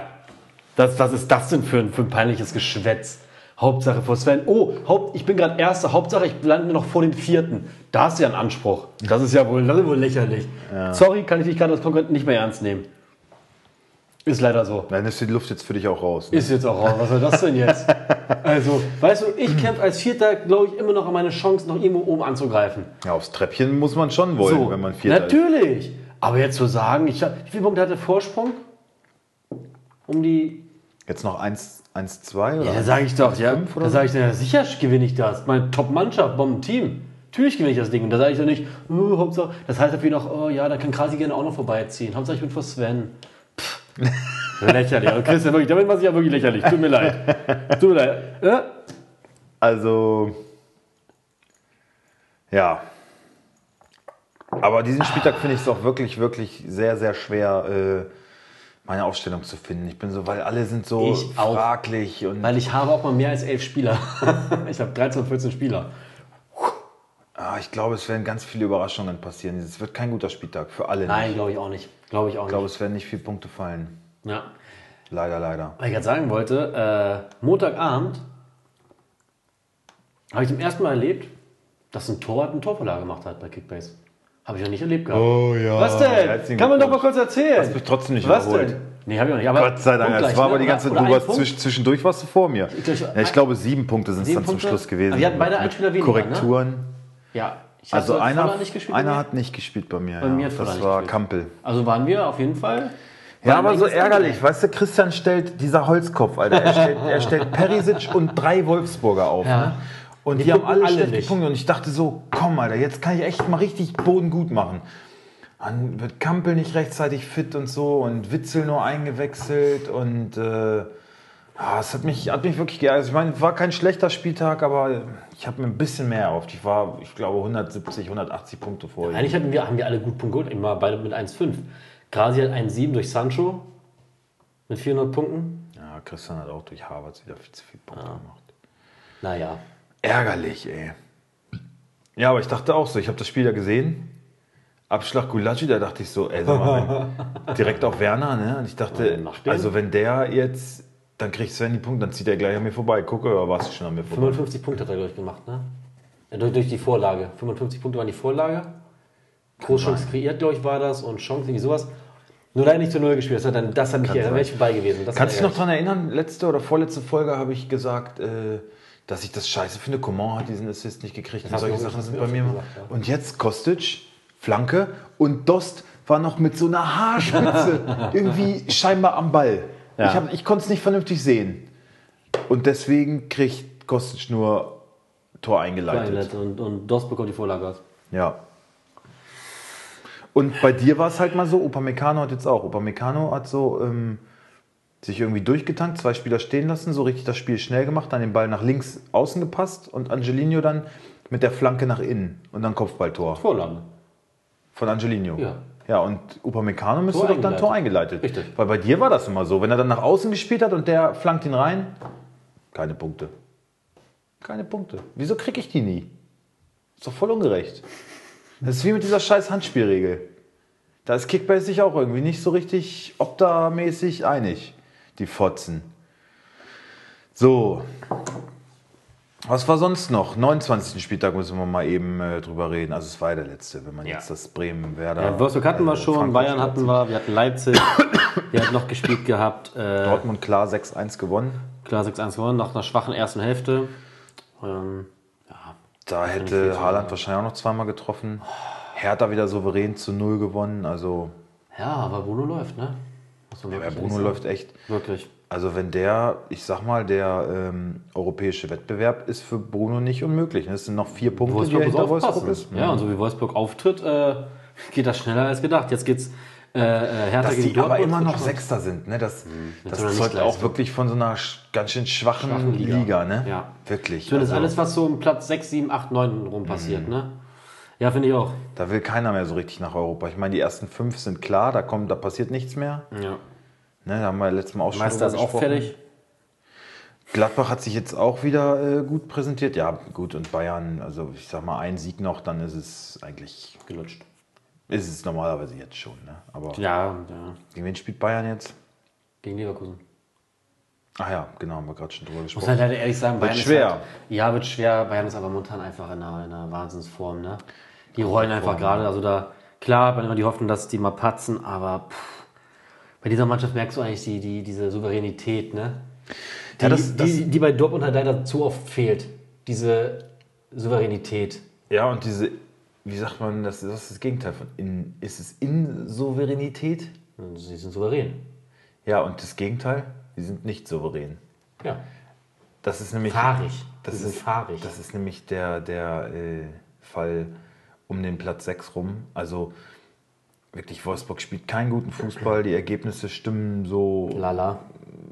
Speaker 2: Das, was ist das denn für ein, für ein peinliches Geschwätz? Hauptsache vor Sven. Oh, Haupt, ich bin gerade Erster. Hauptsache, ich lande noch vor dem Vierten. Da ist ja ein Anspruch. Das ist ja wohl, das ist wohl lächerlich. Sorry, kann ich dich gerade als Konkurrent nicht mehr ernst nehmen. Ist leider so.
Speaker 1: Dann ist die Luft jetzt für dich auch raus. Ne?
Speaker 2: Ist jetzt auch raus. Was soll das denn jetzt? [LAUGHS] Also, weißt du, ich kämpfe als Vierter, glaube ich, immer noch an meine Chance, noch irgendwo oben anzugreifen.
Speaker 1: Ja, aufs Treppchen muss man schon wollen,
Speaker 2: So,
Speaker 1: wenn man Vierter ist.
Speaker 2: Natürlich. Aber jetzt zu sagen, ich hab, wie viele Punkte hat der Vorsprung? Um die.
Speaker 1: Jetzt noch 1, 1 2 oder?
Speaker 2: Ja, sage ich doch, ja. Da
Speaker 1: so?
Speaker 2: sage ich, ja, sicher gewinne ich das. Meine Top-Mannschaft, Bomben-Team. Natürlich gewinne ich das Ding. Und da sage ich dann nicht, oh, Hauptsache, das heißt dafür noch, oh ja, da kann Krasi gerne auch noch vorbeiziehen. Hauptsache, ich bin vor Sven. [LAUGHS] Lächerlich. Also Christian, wirklich, damit machst du ja wirklich lächerlich. Tut mir leid. Tut mir leid. Ja?
Speaker 1: Also, ja. Aber diesen Spieltag finde ich es auch wirklich, wirklich sehr, sehr schwer, äh, meine Aufstellung zu finden. Ich bin so, weil alle sind so
Speaker 2: Ich auch.
Speaker 1: fraglich und
Speaker 2: Weil ich habe auch mal mehr als elf Spieler. [LAUGHS] ich habe 13, 14 Spieler.
Speaker 1: Ah, ich glaube, es werden ganz viele Überraschungen passieren. Es wird kein guter Spieltag für alle.
Speaker 2: Nein, glaube ich auch nicht. Glaube ich auch
Speaker 1: Ich glaube,
Speaker 2: nicht.
Speaker 1: es werden nicht viele Punkte fallen.
Speaker 2: Ja.
Speaker 1: Leider, leider.
Speaker 2: Was ich gerade sagen wollte, äh, Montagabend habe ich zum ersten Mal erlebt, dass ein Torwart eine Torvorlage gemacht hat bei Kickbase. Habe ich noch nicht erlebt gehabt.
Speaker 1: Oh ja.
Speaker 2: Was denn?
Speaker 1: Herzlichen
Speaker 2: Kann man doch mal kurz erzählen.
Speaker 1: Hast mich trotzdem nicht
Speaker 2: Was
Speaker 1: überholt.
Speaker 2: denn? Nee, habe ich auch nicht. Aber
Speaker 1: Gott sei Dank, das war
Speaker 2: ne?
Speaker 1: aber die ganze
Speaker 2: Oder-
Speaker 1: du warst zwisch, zwischendurch warst du vor mir.
Speaker 2: Ich glaub, ich-
Speaker 1: ja, ich glaube, sieben Punkte sind es dann zum
Speaker 2: Punkte?
Speaker 1: Schluss gewesen.
Speaker 2: Aber wir hatten beide
Speaker 1: Mit
Speaker 2: einen Spieler weniger, ne? Ja, ich habe
Speaker 1: Also einer,
Speaker 2: nicht gespielt.
Speaker 1: einer hat nicht gespielt bei mir.
Speaker 2: Bei
Speaker 1: ja.
Speaker 2: mir hat
Speaker 1: das war
Speaker 2: gespielt.
Speaker 1: Kampel.
Speaker 2: Also waren wir auf jeden Fall.
Speaker 1: Ja, aber so ärgerlich.
Speaker 2: Ende.
Speaker 1: Weißt du, Christian stellt, dieser Holzkopf, Alter, er stellt, er stellt Perisic und drei Wolfsburger auf.
Speaker 2: Ja.
Speaker 1: Ne? Und die,
Speaker 2: Die
Speaker 1: haben alle
Speaker 2: alle
Speaker 1: schlechte
Speaker 2: nicht.
Speaker 1: Punkte. Und ich dachte so, komm, Alter, jetzt kann ich echt mal richtig Boden gut machen. Dann wird Kampel nicht rechtzeitig fit und so und Witzel nur eingewechselt und äh, ja, es hat mich, hat mich wirklich geärgert. Ich meine, es war kein schlechter Spieltag, aber ich habe mir ein bisschen mehr erhofft. Ich war, ich glaube, 170, 180 Punkte vor.
Speaker 2: Eigentlich hatten wir, haben wir alle gut Punkte immer beide mit 1,5. Grasi hat 1,7 durch Sancho mit 400 Punkten.
Speaker 1: Ja, Christian hat auch durch Harvard wieder viel zu viele Punkte gemacht.
Speaker 2: Naja.
Speaker 1: Ärgerlich, ey. Ja, aber ich dachte auch so, ich habe das Spiel ja gesehen. Abschlag Gulagi, da dachte ich so, ey, sag mal, [LAUGHS] direkt auf Werner, ne? Und ich dachte,
Speaker 2: Ja, den.
Speaker 1: also wenn der jetzt, dann kriegt Sven die Punkte, dann zieht er gleich an mir vorbei. Gucke, oder warst du schon an mir vorbei?
Speaker 2: 55 Punkte hat er, glaube ich, gemacht, ne? Ja, durch, durch die Vorlage. 55 Punkte waren die Vorlage. Großchance kreiert, glaube ich, war das und Chance, irgendwie sowas. Nur leider nicht zu Null gespielt. Das hat, dann, das hat mich ich vorbei gewesen. Das
Speaker 1: Kannst du
Speaker 2: war
Speaker 1: dich noch daran erinnern, letzte oder vorletzte Folge habe ich gesagt, äh, dass ich das scheiße finde. Coman hat diesen Assist nicht gekriegt. Und
Speaker 2: hast
Speaker 1: solche Sachen sind bei
Speaker 2: gesagt,
Speaker 1: mir.
Speaker 2: ja.
Speaker 1: Und jetzt Kostic, Flanke und Dost war noch mit so einer Haarspitze [LAUGHS] irgendwie scheinbar am Ball.
Speaker 2: Ja.
Speaker 1: Ich, hab- ich konnte es nicht vernünftig sehen. Und deswegen kriegt Kostic nur Tor eingeleitet.
Speaker 2: Und, und Dost bekommt die Vorlage.
Speaker 1: Ja. Und bei dir war es halt mal so, Upamecano hat jetzt auch. Upamecano hat so ähm, sich irgendwie durchgetankt, zwei Spieler stehen lassen, so richtig das Spiel schnell gemacht, dann den Ball nach links außen gepasst und Angelino dann mit der Flanke nach innen und dann Kopfballtor
Speaker 2: Vorlage.
Speaker 1: von Angelino.
Speaker 2: Ja.
Speaker 1: Ja, und Upamecano müsste doch dann. Tor eingeleitet.
Speaker 2: Richtig.
Speaker 1: Weil bei dir war das immer so. Wenn er dann nach außen gespielt hat und der flankt ihn rein, keine Punkte. Keine Punkte. Wieso kriege ich die nie? Ist doch voll ungerecht. Das ist wie mit dieser scheiß Handspielregel. Da ist Kickbase sich auch irgendwie nicht so richtig optamäßig einig, die Fotzen. So. Was war sonst noch? 29. Spieltag müssen wir mal eben äh, drüber reden. Also es war ja der letzte, wenn man
Speaker 2: Ja.
Speaker 1: jetzt das Bremen-Werder...
Speaker 2: Ja, Wolfsburg hatten wir
Speaker 1: äh,
Speaker 2: schon,
Speaker 1: Frankfurt
Speaker 2: Bayern hatten wir, wir hatten Leipzig, [COUGHS] wir hatten noch gespielt gehabt. Äh,
Speaker 1: Dortmund klar 6-1 gewonnen.
Speaker 2: klar 6-1 gewonnen, nach einer schwachen ersten Hälfte. Ähm, ja,
Speaker 1: Da hätte Haaland wahrscheinlich auch noch zweimal getroffen. Hertha wieder souverän zu Null gewonnen. Also
Speaker 2: ja, aber Bruno läuft, ne?
Speaker 1: Ja, Bruno läuft echt.
Speaker 2: Wirklich.
Speaker 1: Also wenn der, ich sag mal, der ähm, europäische Wettbewerb ist für Bruno nicht unmöglich. Es sind noch vier Punkte, die
Speaker 2: Wolfsburg muss
Speaker 1: hinter Wolfsburg ist.
Speaker 2: Ja, und so wie Wolfsburg auftritt, äh, [LAUGHS] geht das schneller als gedacht. Jetzt geht's äh, äh, Hertha
Speaker 1: Dass die aber immer noch. Sechster sind. Ne? Das,
Speaker 2: Mit
Speaker 1: das
Speaker 2: einer
Speaker 1: zeugt auch wirklich von so einer ganz schön schwachen,
Speaker 2: Schwachen
Speaker 1: Liga.
Speaker 2: Liga.
Speaker 1: ne?
Speaker 2: Ja.
Speaker 1: Wirklich.
Speaker 2: Zumindest
Speaker 1: Also,
Speaker 2: alles, was so um Platz 6, 7, 8, 9 rum passiert,
Speaker 1: Mhm.
Speaker 2: ne? Ja, finde ich auch.
Speaker 1: Da will keiner mehr so richtig nach Europa. Ich meine, die ersten fünf sind klar, da, kommt, da passiert nichts mehr.
Speaker 2: Ja.
Speaker 1: Ne, da haben wir letztes Mal auch schon
Speaker 2: Meister ist auch fertig.
Speaker 1: Gladbach hat sich jetzt auch wieder äh, gut präsentiert. Ja, gut, und Bayern, also ich sag mal, ein Sieg noch, dann ist es eigentlich,
Speaker 2: Gelutscht.
Speaker 1: ist es normalerweise jetzt schon. Ne? Aber
Speaker 2: Ja, ja.
Speaker 1: gegen wen spielt Bayern jetzt?
Speaker 2: Gegen Leverkusen.
Speaker 1: Ach ja, genau, haben wir gerade schon drüber
Speaker 2: Muss
Speaker 1: gesprochen.
Speaker 2: halt leider ehrlich sagen, Bayern
Speaker 1: schwer.
Speaker 2: ist halt, Ja, wird schwer. Bayern ist aber momentan einfach in einer, in einer Wahnsinnsform, ne? Die rollen einfach gerade. Also da, klar, man immer die Hoffnung, dass die mal patzen, aber pff, bei dieser Mannschaft merkst du eigentlich die, die, diese Souveränität, ne? Die,
Speaker 1: Ja, das- das-
Speaker 2: die, die bei Dortmund halt leider zu oft fehlt. Diese Souveränität.
Speaker 1: Ja, und diese, wie sagt man, das, das ist das Gegenteil von, in, ist es Insouveränität?
Speaker 2: Sie sind souverän.
Speaker 1: Ja, und das Gegenteil, sie sind nicht souverän.
Speaker 2: Ja.
Speaker 1: Das ist nämlich...
Speaker 2: Fahrig.
Speaker 1: Das ist,
Speaker 2: fahrig.
Speaker 1: das ist nämlich der, der äh, Fall um den Platz 6 rum. Also wirklich, Wolfsburg spielt keinen guten Fußball. Die Ergebnisse stimmen so
Speaker 2: Lala.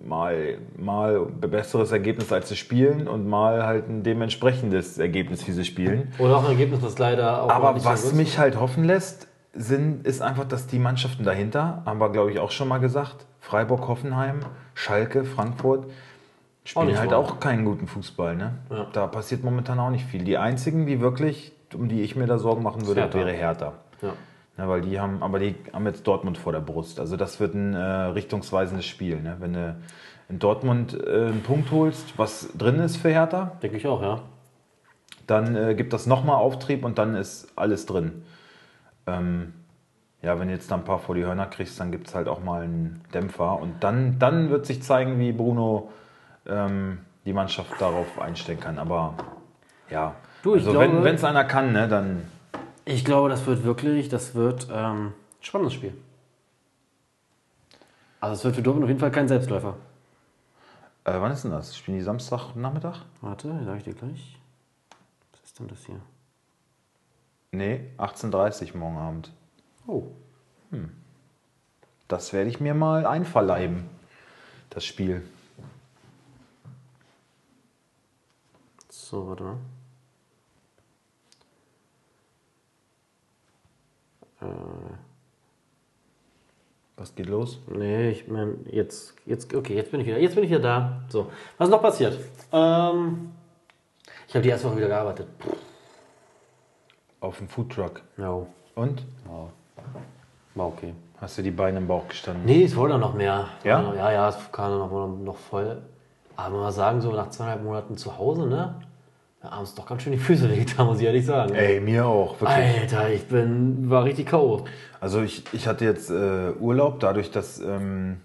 Speaker 1: mal, mal besseres Ergebnis, als sie spielen und mal halt ein dementsprechendes Ergebnis, wie sie spielen.
Speaker 2: Oder auch ein Ergebnis, was leider auch
Speaker 1: Aber
Speaker 2: nicht so
Speaker 1: was
Speaker 2: ist.
Speaker 1: mich halt hoffen lässt, sind, ist einfach, dass die Mannschaften dahinter, haben wir glaube ich auch schon mal gesagt, Freiburg, Hoffenheim, Schalke, Frankfurt, spielen
Speaker 2: nicht
Speaker 1: halt
Speaker 2: wahr.
Speaker 1: auch keinen guten Fußball. Ne?
Speaker 2: Ja.
Speaker 1: Da passiert momentan auch nicht viel. Die einzigen, die wirklich, um die ich mir da Sorgen machen würde,
Speaker 2: Hertha.
Speaker 1: wäre Hertha.
Speaker 2: Ja.
Speaker 1: Ja, weil die haben, aber die haben jetzt Dortmund vor der Brust. Also das wird ein äh, richtungsweisendes Spiel. Ne? Wenn du in Dortmund äh, einen Punkt holst, was drin ist für Hertha,
Speaker 2: Denke ich auch, ja.
Speaker 1: dann äh, gibt das nochmal Auftrieb und dann ist alles drin. Ähm, ja, wenn du jetzt da ein paar vor die Hörner kriegst, dann gibt es halt auch mal einen Dämpfer. Und dann, dann wird sich zeigen, wie Bruno ähm, die Mannschaft darauf einstellen kann. Aber ja,
Speaker 2: Du,
Speaker 1: also
Speaker 2: glaube-
Speaker 1: wenn es einer kann, ne, dann
Speaker 2: Ich glaube, das wird wirklich, das wird ähm, ein spannendes Spiel. Also es wird für Dortmund auf jeden Fall kein Selbstläufer.
Speaker 1: äh, wann ist denn das? Spielen die Samstagnachmittag?
Speaker 2: Warte, sage ich dir gleich. Was ist denn das hier?
Speaker 1: Nee, 18.30 Uhr morgen Abend.
Speaker 2: Oh.
Speaker 1: Das werde ich mir mal einverleiben, das Spiel.
Speaker 2: So, warte mal.
Speaker 1: Was geht los?
Speaker 2: Nee, ich meine, jetzt, jetzt, okay, jetzt bin ich wieder, jetzt bin ich wieder da. So, was ist noch passiert? Ähm, ich habe die erste Woche wieder gearbeitet.
Speaker 1: Auf dem Foodtruck.
Speaker 2: Ja,
Speaker 1: Und?
Speaker 2: war okay.
Speaker 1: Hast du die Beine im Bauch gestanden?
Speaker 2: Nee, es wurde noch mehr.
Speaker 1: Ja?
Speaker 2: Ja, ja, es kam noch, noch voll. Aber man muss sagen, so nach zweieinhalb Monaten zu Hause, ne? Da abends doch ganz schön die Füße [LAUGHS] wehgetan, muss ich ehrlich sagen.
Speaker 1: Ey, mir auch, wirklich.
Speaker 2: Alter, ich bin, war richtig K.O.
Speaker 1: Also ich, ich hatte jetzt äh, Urlaub, dadurch, dass ähm,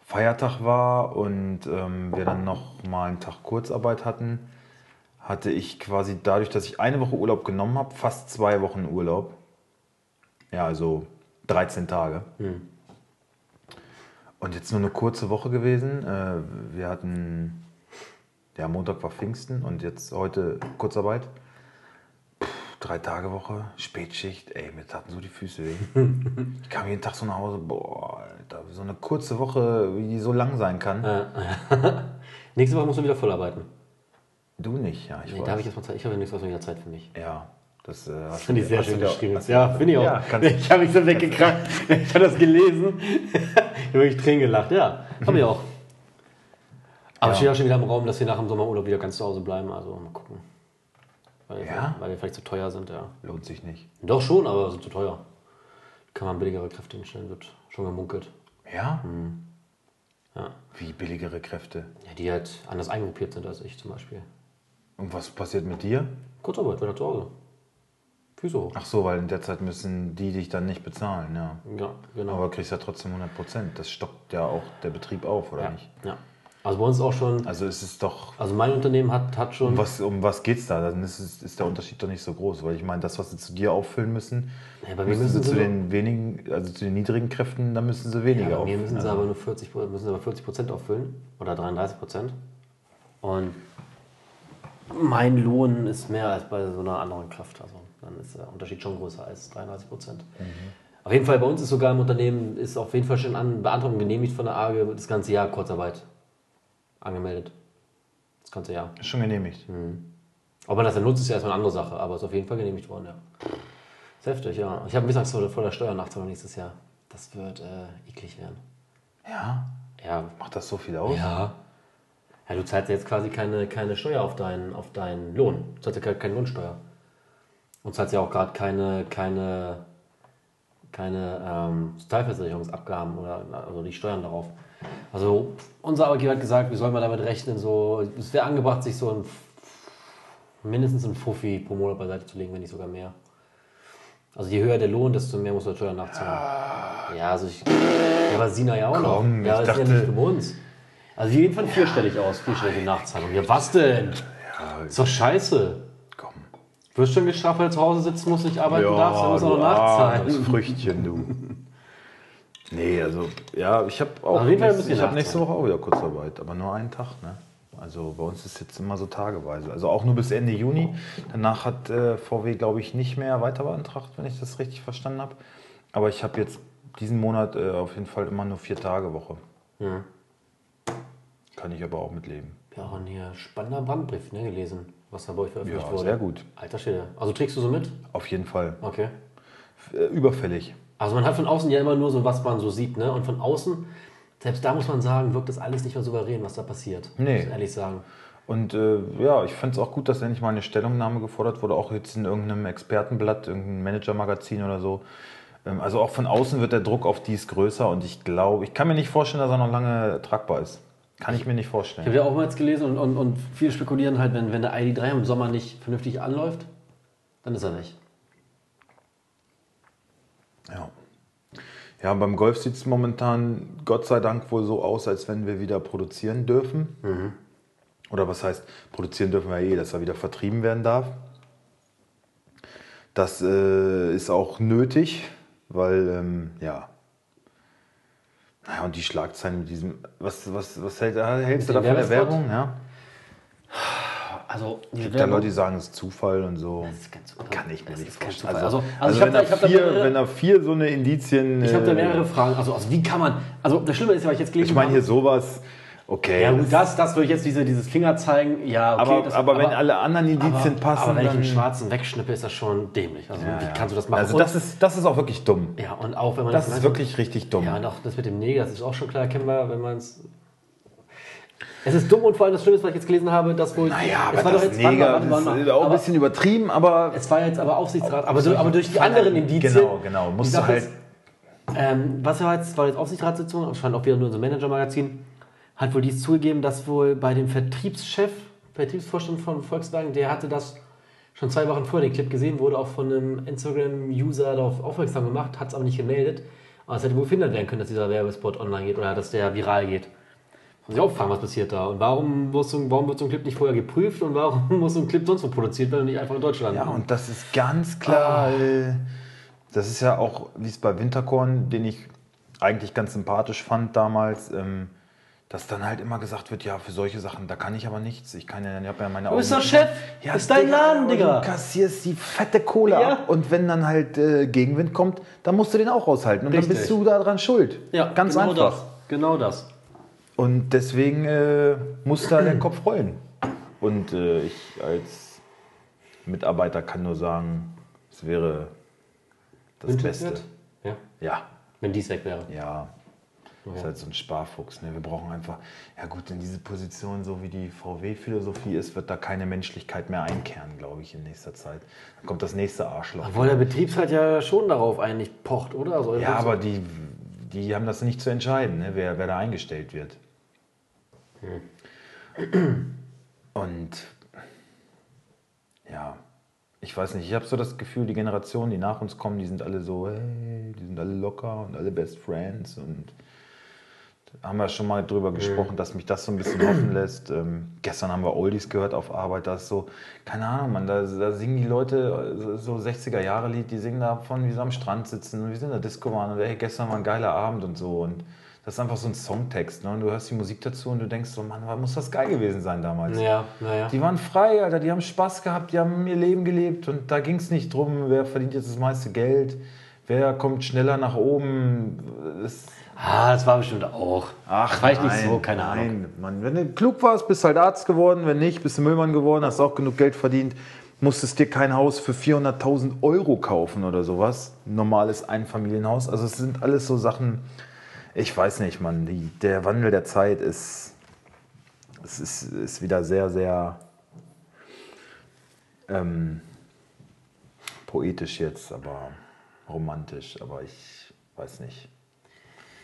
Speaker 1: Feiertag war und ähm, wir dann noch mal einen Tag Kurzarbeit hatten, hatte ich quasi dadurch, dass ich eine Woche Urlaub genommen habe, fast zwei Wochen Urlaub. Ja, also 13 Tage. Und jetzt nur eine kurze Woche gewesen. Äh, wir hatten, ja, Montag war Pfingsten und jetzt heute Kurzarbeit. Puh, drei Tage Woche, Spätschicht, ey, mir taten so die Füße weh. [LAUGHS] ich kam jeden Tag so nach Hause, boah, Alter, so eine kurze Woche, wie die so lang sein kann. [LAUGHS]
Speaker 2: Nächste Woche musst du wieder voll arbeiten.
Speaker 1: Du nicht, ja, ich
Speaker 2: Nee,
Speaker 1: weiß.
Speaker 2: da habe ich erstmal Zeit. Ich habe nächste Woche wieder Zeit für mich.
Speaker 1: ja, Das äh, hast
Speaker 2: Finde ich sehr schön geschrieben. Ja, finde ich auch.
Speaker 1: Ja,
Speaker 2: ich habe mich so weggekracht. Ich habe das gelesen. [LAUGHS] ich habe wirklich Tränen gelacht. Ja, habe ich auch. Aber
Speaker 1: Ja.
Speaker 2: steht auch schon wieder im Raum, dass wir nach dem Sommerurlaub wieder ganz zu Hause bleiben. Also mal gucken. Weil,
Speaker 1: Ja?
Speaker 2: weil wir vielleicht zu teuer sind, ja.
Speaker 1: Lohnt sich nicht.
Speaker 2: Doch schon, aber sind zu teuer. Kann man billigere Kräfte hinstellen, wird schon gemunkelt.
Speaker 1: Ja?
Speaker 2: Hm. Ja.
Speaker 1: Wie billigere Kräfte.
Speaker 2: ja, die halt anders eingruppiert sind als ich zum Beispiel.
Speaker 1: Und was passiert mit dir?
Speaker 2: Kurzarbeit, wieder zu Hause. Füße hoch.
Speaker 1: Ach so, weil in der Zeit müssen die dich dann nicht bezahlen, ja.
Speaker 2: Ja, genau.
Speaker 1: Aber kriegst ja trotzdem 100 Prozent. Das stockt ja auch der Betrieb auf, oder
Speaker 2: ja,
Speaker 1: nicht?
Speaker 2: ja. Also bei uns auch schon,
Speaker 1: Also es ist doch.
Speaker 2: also mein Unternehmen hat, hat schon.
Speaker 1: Um was, um was geht's da? Dann ist, es, ist der Unterschied doch nicht so groß. Weil ich meine, das, was sie zu dir auffüllen müssen,
Speaker 2: Ja, bei mir
Speaker 1: müssen sie
Speaker 2: müssen
Speaker 1: zu den wenigen, also zu den niedrigen Kräften, da müssen sie weniger
Speaker 2: Ja, bei mir
Speaker 1: auffüllen.
Speaker 2: müssen sie
Speaker 1: Also-
Speaker 2: aber nur 40, Pro- müssen sie aber 40 Prozent auffüllen oder 33 Prozent. Und mein Lohn ist mehr als bei so einer anderen Kraft. Also dann ist der Unterschied schon größer als 33 Prozent. Auf jeden Fall bei uns ist sogar im Unternehmen ist auf jeden Fall schon an Beantragung genehmigt von der AGE das ganze Jahr Kurzarbeit angemeldet. Das ganze Jahr.
Speaker 1: Ist schon genehmigt.
Speaker 2: Ob man das dann nutzt, ist ja erstmal eine andere Sache, aber ist auf jeden Fall genehmigt worden, ja. Ist heftig, ja. Ich habe ein bisschen Angst vor der, Steuernachzahlung nächstes Jahr. Das wird äh, eklig werden.
Speaker 1: Ja?
Speaker 2: Ja,
Speaker 1: Macht das so viel aus?
Speaker 2: Ja. Ja, du zahlst jetzt quasi keine, keine Steuer auf deinen, auf deinen Lohn. Du zahlst ja keine, keine Lohnsteuer. Und zahlst ja auch gerade keine, keine, keine ähm, Sozialversicherungsabgaben oder also die Steuern darauf. Also unser Arbeitgeber hat gesagt, wir sollen mal damit rechnen, so, es wäre angebracht, sich so ein mindestens ein Fuffi pro Monat beiseite zu legen, wenn nicht sogar mehr. Also je höher der Lohn, desto mehr muss der Steuern nachzahlen. Ja, also ich. Ja, aber Sina ja auch
Speaker 1: Komm,
Speaker 2: noch. Ja, das ist ja
Speaker 1: dachte-
Speaker 2: nicht für uns. Also wir gehen von vierstellig aus, vierstellige Nachzahlung. Ja, was denn?
Speaker 1: Ja,
Speaker 2: Ist doch scheiße.
Speaker 1: komm.
Speaker 2: Du wirst schon gestraft, weil du zu Hause sitzen musst, nicht arbeiten
Speaker 1: Ja,
Speaker 2: darfst, dann musst du auch noch nachzahlen.
Speaker 1: armes Früchtchen, du. [LAUGHS] Nee, also, ja, ich habe auch.
Speaker 2: Auf jeden Fall
Speaker 1: nächste-
Speaker 2: müssen wir
Speaker 1: ich habe nächste. Woche auch wieder Kurzarbeit, aber nur einen Tag, ne? Also bei uns ist jetzt immer so tageweise. Also auch nur bis Ende Juni. Danach hat äh, VW, glaube ich, nicht mehr weiter beantragt, wenn ich das richtig verstanden habe. Aber ich habe jetzt diesen Monat äh, auf jeden Fall immer nur vier Tage Woche.
Speaker 2: Mhm.
Speaker 1: Kann ich aber auch mitleben.
Speaker 2: Ja, und hier spannender Brandbrief ne, gelesen, was da bei euch veröffentlicht
Speaker 1: Ja,
Speaker 2: wurde.
Speaker 1: sehr gut.
Speaker 2: Alter Schwede. Also trägst du so mit?
Speaker 1: Auf jeden Fall.
Speaker 2: Okay.
Speaker 1: Äh, überfällig.
Speaker 2: Also man hat von außen ja immer nur so, was man so sieht, ne? Und von außen, selbst da muss man sagen, wirkt das alles nicht mehr souverän, was da passiert.
Speaker 1: Nee.
Speaker 2: Muss ich ehrlich sagen.
Speaker 1: Und äh, ja, ich fand es auch gut, dass endlich mal eine Stellungnahme gefordert wurde, auch jetzt in irgendeinem Expertenblatt, irgendeinem Manager-Magazin oder so. Ähm, also auch von außen wird der Druck auf dies größer und ich glaube, ich kann mir nicht vorstellen, dass er noch lange tragbar ist. Kann ich mir nicht
Speaker 2: Ich habe
Speaker 1: vorstellen.
Speaker 2: ja auch mal jetzt gelesen und, und, und viele spekulieren halt, wenn, wenn der ID3 im Sommer nicht vernünftig anläuft, dann ist er weg.
Speaker 1: Ja. Ja, beim Golf sieht es momentan Gott sei Dank wohl so aus, als wenn wir wieder produzieren dürfen. Oder was heißt, produzieren dürfen wir eh, dass er wieder vertrieben werden darf. Das äh, ist auch nötig, weil, ähm, ja. Naja, und die Schlagzeilen mit diesem. Was, was, was hält, hältst du
Speaker 2: Mit
Speaker 1: da
Speaker 2: dem
Speaker 1: von der? Werbung? Ja?
Speaker 2: Also, die
Speaker 1: Gibt ja Leute, die sagen, es ist Zufall und so.
Speaker 2: Das ist Zufall.
Speaker 1: Kann ich mir
Speaker 2: Das
Speaker 1: nicht vorstellen. Also,
Speaker 2: Also-
Speaker 1: also, wenn,
Speaker 2: da- da
Speaker 1: vier,
Speaker 2: mehrere-
Speaker 1: wenn er vier so eine Indizien.
Speaker 2: Ich habe da
Speaker 1: äh,
Speaker 2: mehrere Fragen. Also, also, wie kann man. Also, das Schlimme ist ja, weil ich jetzt gelesen
Speaker 1: Ich meine hier sowas, okay.
Speaker 2: Ja,
Speaker 1: das-
Speaker 2: gut, das, das würde ich jetzt diese, dieses Finger zeigen. Ja, okay.
Speaker 1: aber,
Speaker 2: das,
Speaker 1: aber wenn alle anderen Indizien
Speaker 2: aber,
Speaker 1: passen,
Speaker 2: aber wenn ich einen Schwarzen wegschnippe, ist das schon dämlich. Also,
Speaker 1: Ja,
Speaker 2: wie
Speaker 1: ja.
Speaker 2: kannst du das machen?
Speaker 1: Also,
Speaker 2: Und-
Speaker 1: das ist, das ist auch wirklich dumm.
Speaker 2: ja, und auch wenn man
Speaker 1: Das
Speaker 2: jetzt
Speaker 1: ist wirklich richtig dumm.
Speaker 2: Ja, und auch das mit dem Neger, das ist auch schon klar erkennbar, wenn man es. Es ist dumm und vor allem das Schlimme ist, was ich jetzt gelesen habe, dass wohl.
Speaker 1: Naja,
Speaker 2: es
Speaker 1: aber
Speaker 2: war doch
Speaker 1: das
Speaker 2: jetzt, mal,
Speaker 1: Neger
Speaker 2: warte mal,
Speaker 1: das
Speaker 2: warte
Speaker 1: ist auch ein bisschen übertrieben, aber.
Speaker 2: Es war jetzt aber Aufsichtsrat, aber, so, aber durch die anderen Indizien.
Speaker 1: Genau, genau. Musst du halt.
Speaker 2: ist, ähm, was war jetzt, war jetzt Aufsichtsratssitzung, es stand auch wieder nur so ein Manager-Magazin, hat wohl dies zugegeben, dass wohl bei dem Vertriebschef, Vertriebsvorstand von Volkswagen, der hatte das schon zwei Wochen vorher den Clip gesehen, wurde auch von einem Instagram-User darauf aufmerksam gemacht, hat es aber nicht gemeldet. Aber es hätte wohl verhindert werden können, dass dieser Werbespot online geht oder dass der viral geht. Muss ich auch fragen, was passiert da? Und warum, muss warum wird so ein Clip nicht vorher geprüft und warum [LAUGHS] muss so ein Clip sonst wo produziert werden und nicht einfach in Deutschland?
Speaker 1: Ja, und das ist ganz klar. äh, Das ist ja auch, wie es bei Winterkorn, den ich eigentlich ganz sympathisch fand damals, ähm, dass dann halt immer gesagt wird, ja, für solche Sachen, da kann ich aber nichts. Ich kann ja, ich hab ja meine
Speaker 2: Du bist
Speaker 1: Augen-
Speaker 2: doch Chef.
Speaker 1: Ja,
Speaker 2: ist dein Laden, Digga.
Speaker 1: Du kassierst die fette Kohle
Speaker 2: Ja.
Speaker 1: ab und wenn dann halt äh, Gegenwind kommt, dann musst du den auch aushalten und
Speaker 2: Richtig.
Speaker 1: dann bist du daran schuld.
Speaker 2: Ja,
Speaker 1: ganz
Speaker 2: genau
Speaker 1: einfach.
Speaker 2: Das. Genau das.
Speaker 1: Und deswegen äh, muss da der Kopf rollen. Und äh, ich als Mitarbeiter kann nur sagen, es wäre das Beste.
Speaker 2: Wünschenswert? Ja,
Speaker 1: Ja,
Speaker 2: wenn dies weg wäre.
Speaker 1: ja. Ist halt so ein Sparfuchs. Ne? Wir brauchen einfach, ja gut, in diese Position, so wie die VW-Philosophie ist, wird da keine Menschlichkeit mehr einkehren, glaube ich, in nächster Zeit. Dann kommt das nächste Arschloch.
Speaker 2: Obwohl der Betriebsrat ja schon darauf eigentlich pocht, oder? Also
Speaker 1: Ja, aber die, die haben das nicht zu entscheiden, ne? wer, wer da eingestellt wird. Und ja, ich weiß nicht, ich habe so das Gefühl, die Generationen, die nach uns kommen, die sind alle so, hey, die sind alle locker und alle Best Friends und haben wir schon mal drüber gesprochen, dass mich das so ein bisschen [CLEARS THROAT] hoffen lässt. Ähm, gestern haben wir Oldies gehört auf Arbeit, da ist so, keine Ahnung, man, da, da singen die Leute äh, so 60er-Jahre-Lied, die singen davon, wie sie am Strand sitzen und wie sie in der Disco waren und hey, gestern war ein geiler Abend und so und das ist einfach so ein Songtext. Ne? Und du hörst die Musik dazu und du denkst so, Mann, muss das geil gewesen sein damals?
Speaker 2: Ja, naja.
Speaker 1: Die waren frei, Alter, die haben Spaß gehabt, die haben ihr Leben gelebt und da ging es nicht drum, wer verdient jetzt das meiste Geld, wer kommt schneller nach oben. Das,
Speaker 2: Ah, das war bestimmt auch.
Speaker 1: ach,
Speaker 2: war ich nicht so, keine
Speaker 1: nein,
Speaker 2: Ahnung.
Speaker 1: Mann, wenn du klug warst, bist du halt Arzt geworden, wenn nicht, bist du Müllmann geworden, hast auch genug Geld verdient, musstest dir kein Haus für 400.000 Euro kaufen oder sowas. Ein normales Einfamilienhaus. Also es sind alles so Sachen, ich weiß nicht, Mann, die, der Wandel der Zeit ist, es ist, ist wieder sehr, sehr ähm, poetisch jetzt, aber romantisch, aber ich weiß nicht.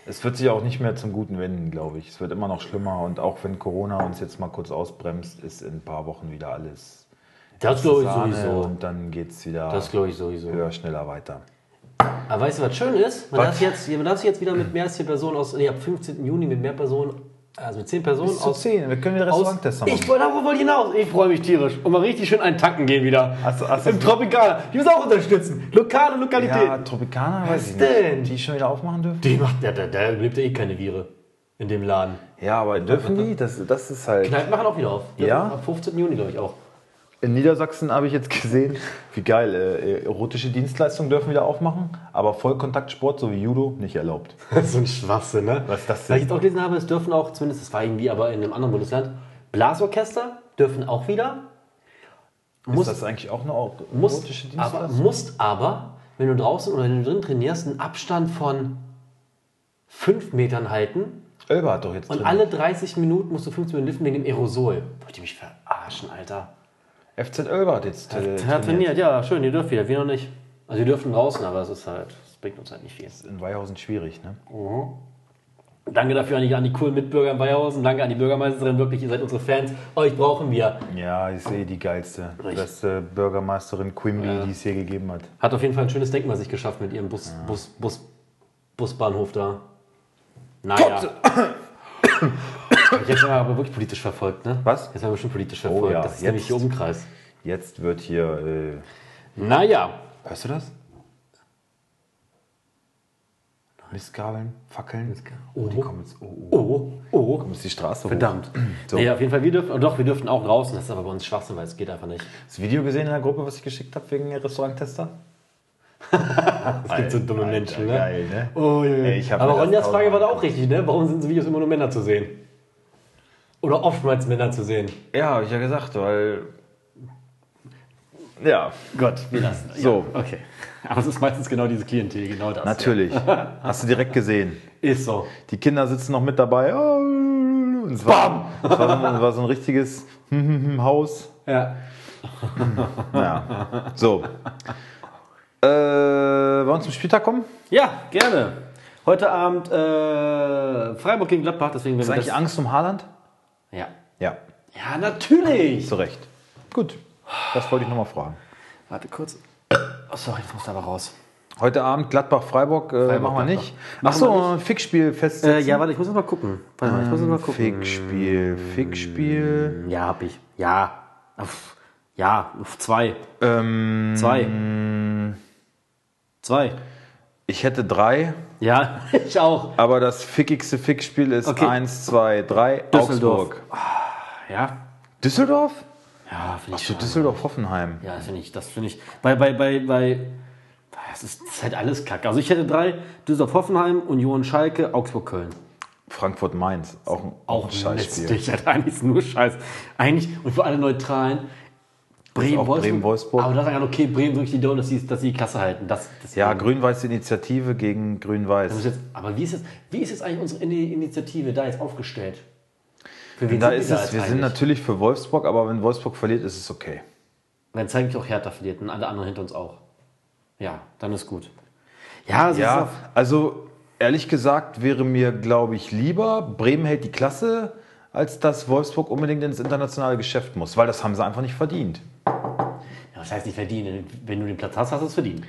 Speaker 1: Es wird sich auch nicht mehr zum Guten wenden, glaube ich. Es wird immer noch schlimmer und auch wenn Corona uns jetzt mal kurz ausbremst, ist in ein paar Wochen wieder alles
Speaker 2: Das glaube ich sowieso.
Speaker 1: und dann geht es wieder
Speaker 2: Das ich sowieso.
Speaker 1: höher, schneller weiter.
Speaker 2: Aber weißt du, was schön ist? Man
Speaker 1: Was?
Speaker 2: darf, sich jetzt, man darf sich jetzt wieder mit mehr als 10 Personen aus, nee, ab 15. Juni mit mehr Personen, also mit 10 Personen
Speaker 1: Bis zu
Speaker 2: aus.
Speaker 1: 10, wir können wieder
Speaker 2: aus
Speaker 1: Restauranttester machen.
Speaker 2: ich wollte darauf wollte ich hinaus. Ich freue mich tierisch. Und mal richtig schön einen tanken gehen wieder.
Speaker 1: Hast du- hast du-
Speaker 2: Im Tropicana. Die müssen auch unterstützen. Lokale Lokalität.
Speaker 1: ja, Tropikaner,
Speaker 2: Was
Speaker 1: weiß ich
Speaker 2: denn?
Speaker 1: nicht. Die schon wieder aufmachen dürfen?
Speaker 2: Die macht, der, der, der lebt ja eh keine Viren in dem Laden.
Speaker 1: Ja, aber dürfen die? Das, das ist halt...
Speaker 2: Kneipen machen auch wieder auf.
Speaker 1: Ja?
Speaker 2: Ab 15. Juni, glaube ich, auch.
Speaker 1: In Niedersachsen habe ich jetzt [LAUGHS] gesehen, wie geil, äh, erotische Dienstleistungen dürfen wieder aufmachen, aber Vollkontaktsport, so wie Judo, nicht erlaubt. [LAUGHS]
Speaker 2: so ein Schwachsinn, ne?
Speaker 1: Was ist das denn?
Speaker 2: Weil ich jetzt auch gelesen habe, es dürfen auch, zumindest das war irgendwie aber in einem anderen Bundesland, Blasorchester dürfen auch wieder. Muss,
Speaker 1: ist das eigentlich auch eine erotische
Speaker 2: aber,
Speaker 1: Dienstleistung?
Speaker 2: musst aber, wenn du draußen oder wenn du drin trainierst, einen Abstand von 5 Metern halten
Speaker 1: Ölber hat doch jetzt
Speaker 2: und
Speaker 1: drin.
Speaker 2: alle 30 Minuten musst du 15 Minuten liften wegen dem Aerosol. Wollt ihr mich verarschen, Alter?
Speaker 1: FZ Ölber hat jetzt äh,
Speaker 2: Ja, trainiert, ja, schön, ihr dürft wieder, wir noch nicht. Also, ihr dürfen draußen, aber es ist halt, es bringt uns halt nicht viel.
Speaker 1: In Weihausen schwierig, ne?
Speaker 2: Danke dafür an die, an die coolen Mitbürger in Bayerhausen. Danke an die Bürgermeisterin. Wirklich, ihr seid unsere Fans. Euch brauchen wir.
Speaker 1: Ja, ich sehe die geilste,
Speaker 2: Richtig.
Speaker 1: beste Bürgermeisterin Quimby, die es je gegeben hat.
Speaker 2: Hat auf jeden Fall ein schönes Denkmal sich geschafft mit ihrem Bus, Bus, Bus, Busbahnhof da. Naja. [COUGHS] Jetzt haben wir aber wirklich politisch verfolgt, ne?
Speaker 1: Was?
Speaker 2: Jetzt haben wir schon politisch verfolgt.
Speaker 1: ja,
Speaker 2: das ist
Speaker 1: jetzt.
Speaker 2: nämlich hier Umkreis.
Speaker 1: Jetzt wird hier. Äh,
Speaker 2: Naja.
Speaker 1: hörst du das? Mistgabeln, Fackeln.
Speaker 2: Oh.
Speaker 1: Die kommen jetzt. Oh, oh.
Speaker 2: Oh, oh.
Speaker 1: Kommt jetzt die Straße hoch.
Speaker 2: Verdammt.
Speaker 1: So.
Speaker 2: Nee, auf jeden Fall, wir dürfen, oh, doch, wir dürfen auch draußen. Das ist aber bei uns Schwachsinn, weil es geht einfach nicht.
Speaker 1: Hast du das Video gesehen in der Gruppe, was ich geschickt habe wegen Restauranttester? [LAUGHS]
Speaker 2: Es gibt so dumme
Speaker 1: Alter,
Speaker 2: Menschen, ne?
Speaker 1: Geil, ne?
Speaker 2: Oh, ja, ja.
Speaker 1: Ey,
Speaker 2: Aber Ronjas Frage war da auch richtig, ne? Warum sind so Videos immer nur Männer zu sehen? Oder oftmals Männer zu sehen?
Speaker 1: Ja, habe ich ja gesagt, weil. Ja,
Speaker 2: Gott, wir lassen.
Speaker 1: So.
Speaker 2: Ja, okay. Aber es ist meistens genau diese Klientel, genau das.
Speaker 1: natürlich. Hast du direkt gesehen.
Speaker 2: Ist so.
Speaker 1: Die Kinder sitzen noch mit dabei. Oh, Und es war, es war, so, ein- es war so ein richtiges Haus.
Speaker 2: Ja.
Speaker 1: Ja. So. Äh, wollen wir zum Spieltag kommen?
Speaker 2: Ja, gerne. Heute Abend äh, Freiburg gegen Gladbach, deswegen werden wir
Speaker 1: eigentlich Angst um Haaland?
Speaker 2: Ja.
Speaker 1: Ja,
Speaker 2: Ja, natürlich.
Speaker 1: zu Recht. Gut. Das wollte ich nochmal fragen.
Speaker 2: Warte kurz. Oh, sorry, ich muss da aber raus.
Speaker 1: Heute Abend Gladbach-Freiburg äh,
Speaker 2: Freiburg,
Speaker 1: machen wir
Speaker 2: Gladbach.
Speaker 1: nicht. Achso, Fickspiel
Speaker 2: Äh,
Speaker 1: festsetzen.
Speaker 2: ja, warte, ich muss jetzt mal gucken. Warte mal, ich muss jetzt mal gucken.
Speaker 1: Fickspiel, Fickspiel.
Speaker 2: Ja, hab ich. Ja. Auf, ja, auf zwei.
Speaker 1: Ähm,
Speaker 2: Zwei. Zwei.
Speaker 1: Ich hätte drei,
Speaker 2: Ja, [LAUGHS] ich auch.
Speaker 1: aber das fickigste Fickspiel ist
Speaker 2: Okay.
Speaker 1: 1, 2, 3,
Speaker 2: Düsseldorf.
Speaker 1: Augsburg.
Speaker 2: Ja.
Speaker 1: Düsseldorf?
Speaker 2: Ja, finde ich schon.
Speaker 1: Düsseldorf-Hoffenheim.
Speaker 2: Ja, das finde ich, das finde ich. Bei, bei, bei, bei. Das ist, das ist halt alles kacke. Also ich hätte drei: Düsseldorf Hoffenheim, Union Schalke, Augsburg Köln.
Speaker 1: Frankfurt-Mainz, auch ein, auch ein Scheißspiel.
Speaker 2: letztlich. [LAUGHS] Halt eigentlich ist nur Scheiß. Eigentlich, und für alle Neutralen, Bremen, Wolfsburg.
Speaker 1: Bremen-Wolfsburg.
Speaker 2: Aber das sagen okay, Bremen wirklich die Dole, dass sie, dass sie die Klasse halten. Das, das
Speaker 1: Ja, grün-weiß Initiative gegen grün-weiß.
Speaker 2: aber wie ist, jetzt, wie ist jetzt eigentlich unsere Ini- Initiative da jetzt aufgestellt? Für wen
Speaker 1: Da
Speaker 2: sind
Speaker 1: ist
Speaker 2: wir
Speaker 1: es, wir sind
Speaker 2: eigentlich?
Speaker 1: natürlich für Wolfsburg, aber wenn Wolfsburg verliert, ist es okay.
Speaker 2: Dann zeige ich auch Hertha verliert und alle anderen hinter uns auch. Ja, dann ist gut. Ja, also
Speaker 1: Ja, also ehrlich gesagt wäre mir, glaube ich, lieber, Bremen hält die Klasse, als dass Wolfsburg unbedingt ins internationale Geschäft muss, weil das haben sie einfach nicht verdient.
Speaker 2: Was heißt nicht verdienen? Wenn du den Platz hast, hast du es verdient.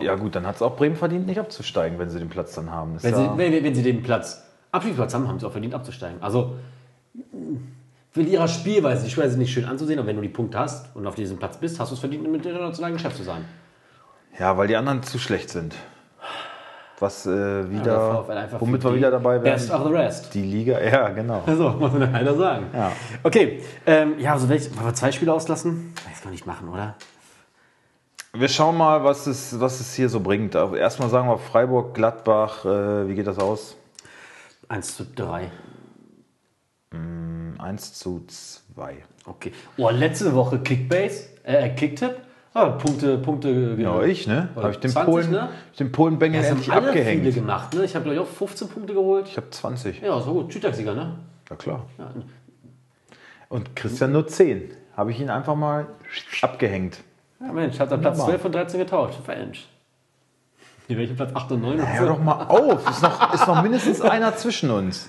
Speaker 1: Ja gut, dann hat es auch Bremen verdient, nicht abzusteigen, wenn sie den Platz dann haben.
Speaker 2: Wenn,
Speaker 1: ja,
Speaker 2: sie, wenn, wenn sie den Platz, Abstiegsplatz haben, haben sie auch verdient abzusteigen. Also für ihrer Spielweise, die Spielweise ist nicht schön anzusehen, aber wenn du die Punkte hast und auf diesem Platz bist, hast du es verdient, im internationalen Geschäft zu sein.
Speaker 1: ja, weil die anderen zu schlecht sind. Was äh,
Speaker 2: Der
Speaker 1: wieder,
Speaker 2: einfach
Speaker 1: womit wir wieder dabei
Speaker 2: Best
Speaker 1: wären,
Speaker 2: of the rest.
Speaker 1: die Liga, ja genau. [LAUGHS]
Speaker 2: So, muss man leider sagen.
Speaker 1: Ja.
Speaker 2: Okay, ähm, ja, also welch, wollen wir zwei Spiele auslassen? Das kann man nicht machen, oder?
Speaker 1: Wir schauen mal, was es, was es hier so bringt. Aber Erstmal sagen wir Freiburg, Gladbach, äh, wie geht das aus?
Speaker 2: 1 zu 3.
Speaker 1: 1 zu 2.
Speaker 2: Okay. Oh, letzte Woche Kickbase, äh, Kicktipp. Ah, Punkte, Punkte
Speaker 1: Ja,
Speaker 2: genau.
Speaker 1: ich, ne? Habe ich den
Speaker 2: 20,
Speaker 1: Polen,
Speaker 2: ne?
Speaker 1: den Polen-Bengel
Speaker 2: Das
Speaker 1: endlich
Speaker 2: haben alle viele
Speaker 1: abgehängt.
Speaker 2: gemacht, ne? Ich habe, glaube ich, auch 15 Punkte geholt.
Speaker 1: Ich habe 20.
Speaker 2: Ja, so gut. Tütagsieger, ne?
Speaker 1: Ja, klar.
Speaker 2: Ja.
Speaker 1: Und Christian nur 10. Habe ich ihn einfach mal abgehängt.
Speaker 2: ja, Mensch, hat er Platz
Speaker 1: Wunderbar.
Speaker 2: 12 und 13 getauscht. Mensch. Hier welche Platz 8 und 9 und
Speaker 1: Hör doch mal auf. Ist noch, ist noch mindestens [LAUGHS] einer zwischen uns.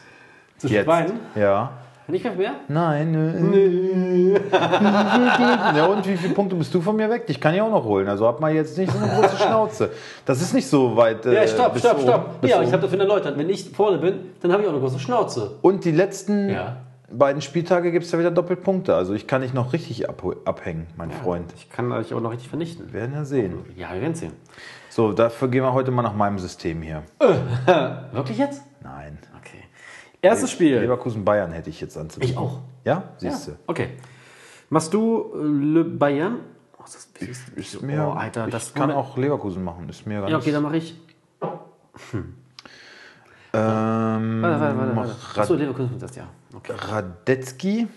Speaker 2: Zwischen beiden?
Speaker 1: Ja.
Speaker 2: Nicht mehr?
Speaker 1: Nein. nö. [LAUGHS] ja, und wie viele Punkte bist du von mir weg? Ich kann ja auch noch holen. Also hab mal jetzt nicht so eine große Schnauze. Das ist nicht so weit. äh,
Speaker 2: Ja, stopp, stopp,
Speaker 1: oben,
Speaker 2: stopp.
Speaker 1: bis
Speaker 2: Ja, ich
Speaker 1: oben.
Speaker 2: habe dafür erläutert, wenn ich vorne bin, dann habe ich auch eine große Schnauze.
Speaker 1: Und die letzten
Speaker 2: Ja.
Speaker 1: beiden Spieltage gibt es ja wieder Doppelpunkte. Also ich kann dich noch richtig ab, abhängen, mein Freund.
Speaker 2: Ich kann euch auch noch richtig vernichten.
Speaker 1: Wir werden ja sehen.
Speaker 2: Ja, wir werden sehen.
Speaker 1: So, dafür gehen wir heute mal nach meinem System hier. [LAUGHS]
Speaker 2: Wirklich jetzt?
Speaker 1: Nein.
Speaker 2: Okay. Erstes Spiel.
Speaker 1: Leverkusen-Bayern hätte ich jetzt anzubieten.
Speaker 2: Ich auch.
Speaker 1: Ja? Siehst du.
Speaker 2: Okay. Machst du äh, Le Bayern? Oh, ist das, ist,
Speaker 1: Ist mir,
Speaker 2: oh, Alter,
Speaker 1: ich
Speaker 2: das
Speaker 1: kann
Speaker 2: Moment.
Speaker 1: auch Leverkusen machen. Ist mir ganz.
Speaker 2: Ja, okay, dann mache ich.
Speaker 1: ähm,
Speaker 2: Warte, warte, warte. warte. Achso, Leverkusen das ja. Okay.
Speaker 1: Radetzky.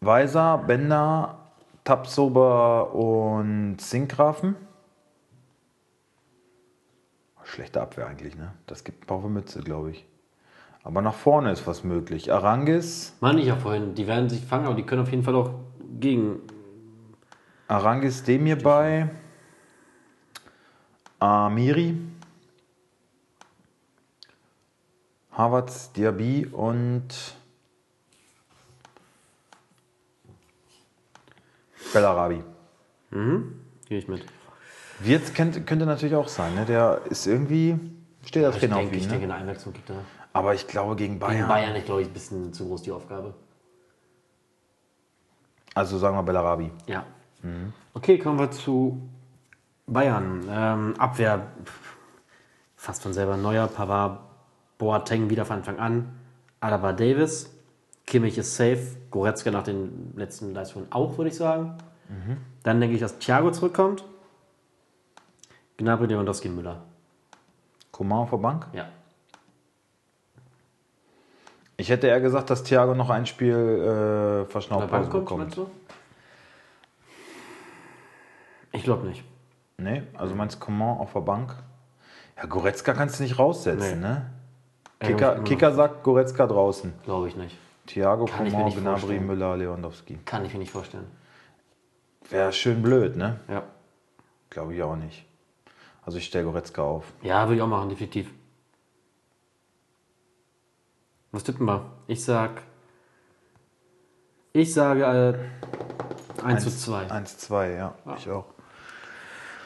Speaker 1: Weiser, Bender, Tapsober und Sinkgrafen. Schlechte Abwehr eigentlich, ne? Das gibt ein die Mütze, glaube ich. Aber nach vorne ist was möglich. Arangis,
Speaker 2: Meine ich ja vorhin. Die werden sich fangen, aber die können auf jeden Fall auch gegen.
Speaker 1: Arangis Demir bei. Amiri. Havertz, Diaby und Bellarabi.
Speaker 2: Gehe ich mit.
Speaker 1: Wirtz könnte, könnte natürlich auch sein, ne? Der ist irgendwie. Steht
Speaker 2: Ich
Speaker 1: Trainer auf
Speaker 2: denke,
Speaker 1: ihn,
Speaker 2: ich
Speaker 1: ne?
Speaker 2: denke, eine Einwechslung gibt er.
Speaker 1: Aber ich glaube gegen Bayern.
Speaker 2: Gegen Bayern, ich glaube, ich ein bisschen zu groß die Aufgabe.
Speaker 1: Also sagen wir Bellarabi.
Speaker 2: Ja. Okay, kommen wir zu Bayern. Ähm, Abwehr fast von selber neuer. Pavard, Boateng wieder von Anfang an. Alaba Davis. Kimmich ist safe. Goretzka nach den letzten Leistungen auch, würde ich sagen. Dann denke ich, dass Thiago zurückkommt. Gnabry, Lewandowski, Müller.
Speaker 1: Coman auf der Bank.
Speaker 2: Ja.
Speaker 1: Ich hätte eher gesagt, dass Thiago noch ein Spiel äh, Verschnaufpause
Speaker 2: kommt,
Speaker 1: bekommt.
Speaker 2: du? Ich glaube nicht.
Speaker 1: Nee, also meinst du Coman auf der Bank? Ja, Goretzka kannst du nicht raussetzen,
Speaker 2: Nee.
Speaker 1: ne?
Speaker 2: Ja,
Speaker 1: Kicker, Kicker sagt Goretzka draußen.
Speaker 2: Glaube ich nicht.
Speaker 1: Thiago,
Speaker 2: Kann
Speaker 1: Coman, Gnabry,
Speaker 2: vorstellen.
Speaker 1: Müller, Lewandowski.
Speaker 2: Kann ich mir nicht vorstellen.
Speaker 1: Wäre schön blöd, ne?
Speaker 2: Ja.
Speaker 1: Glaube ich auch nicht. Also ich stelle Goretzka auf.
Speaker 2: Ja, würde ich auch machen, definitiv. Was tippen wir? Ich sag. Ich sage äh, 1 zu 2.
Speaker 1: 1-2, ja. Ich auch.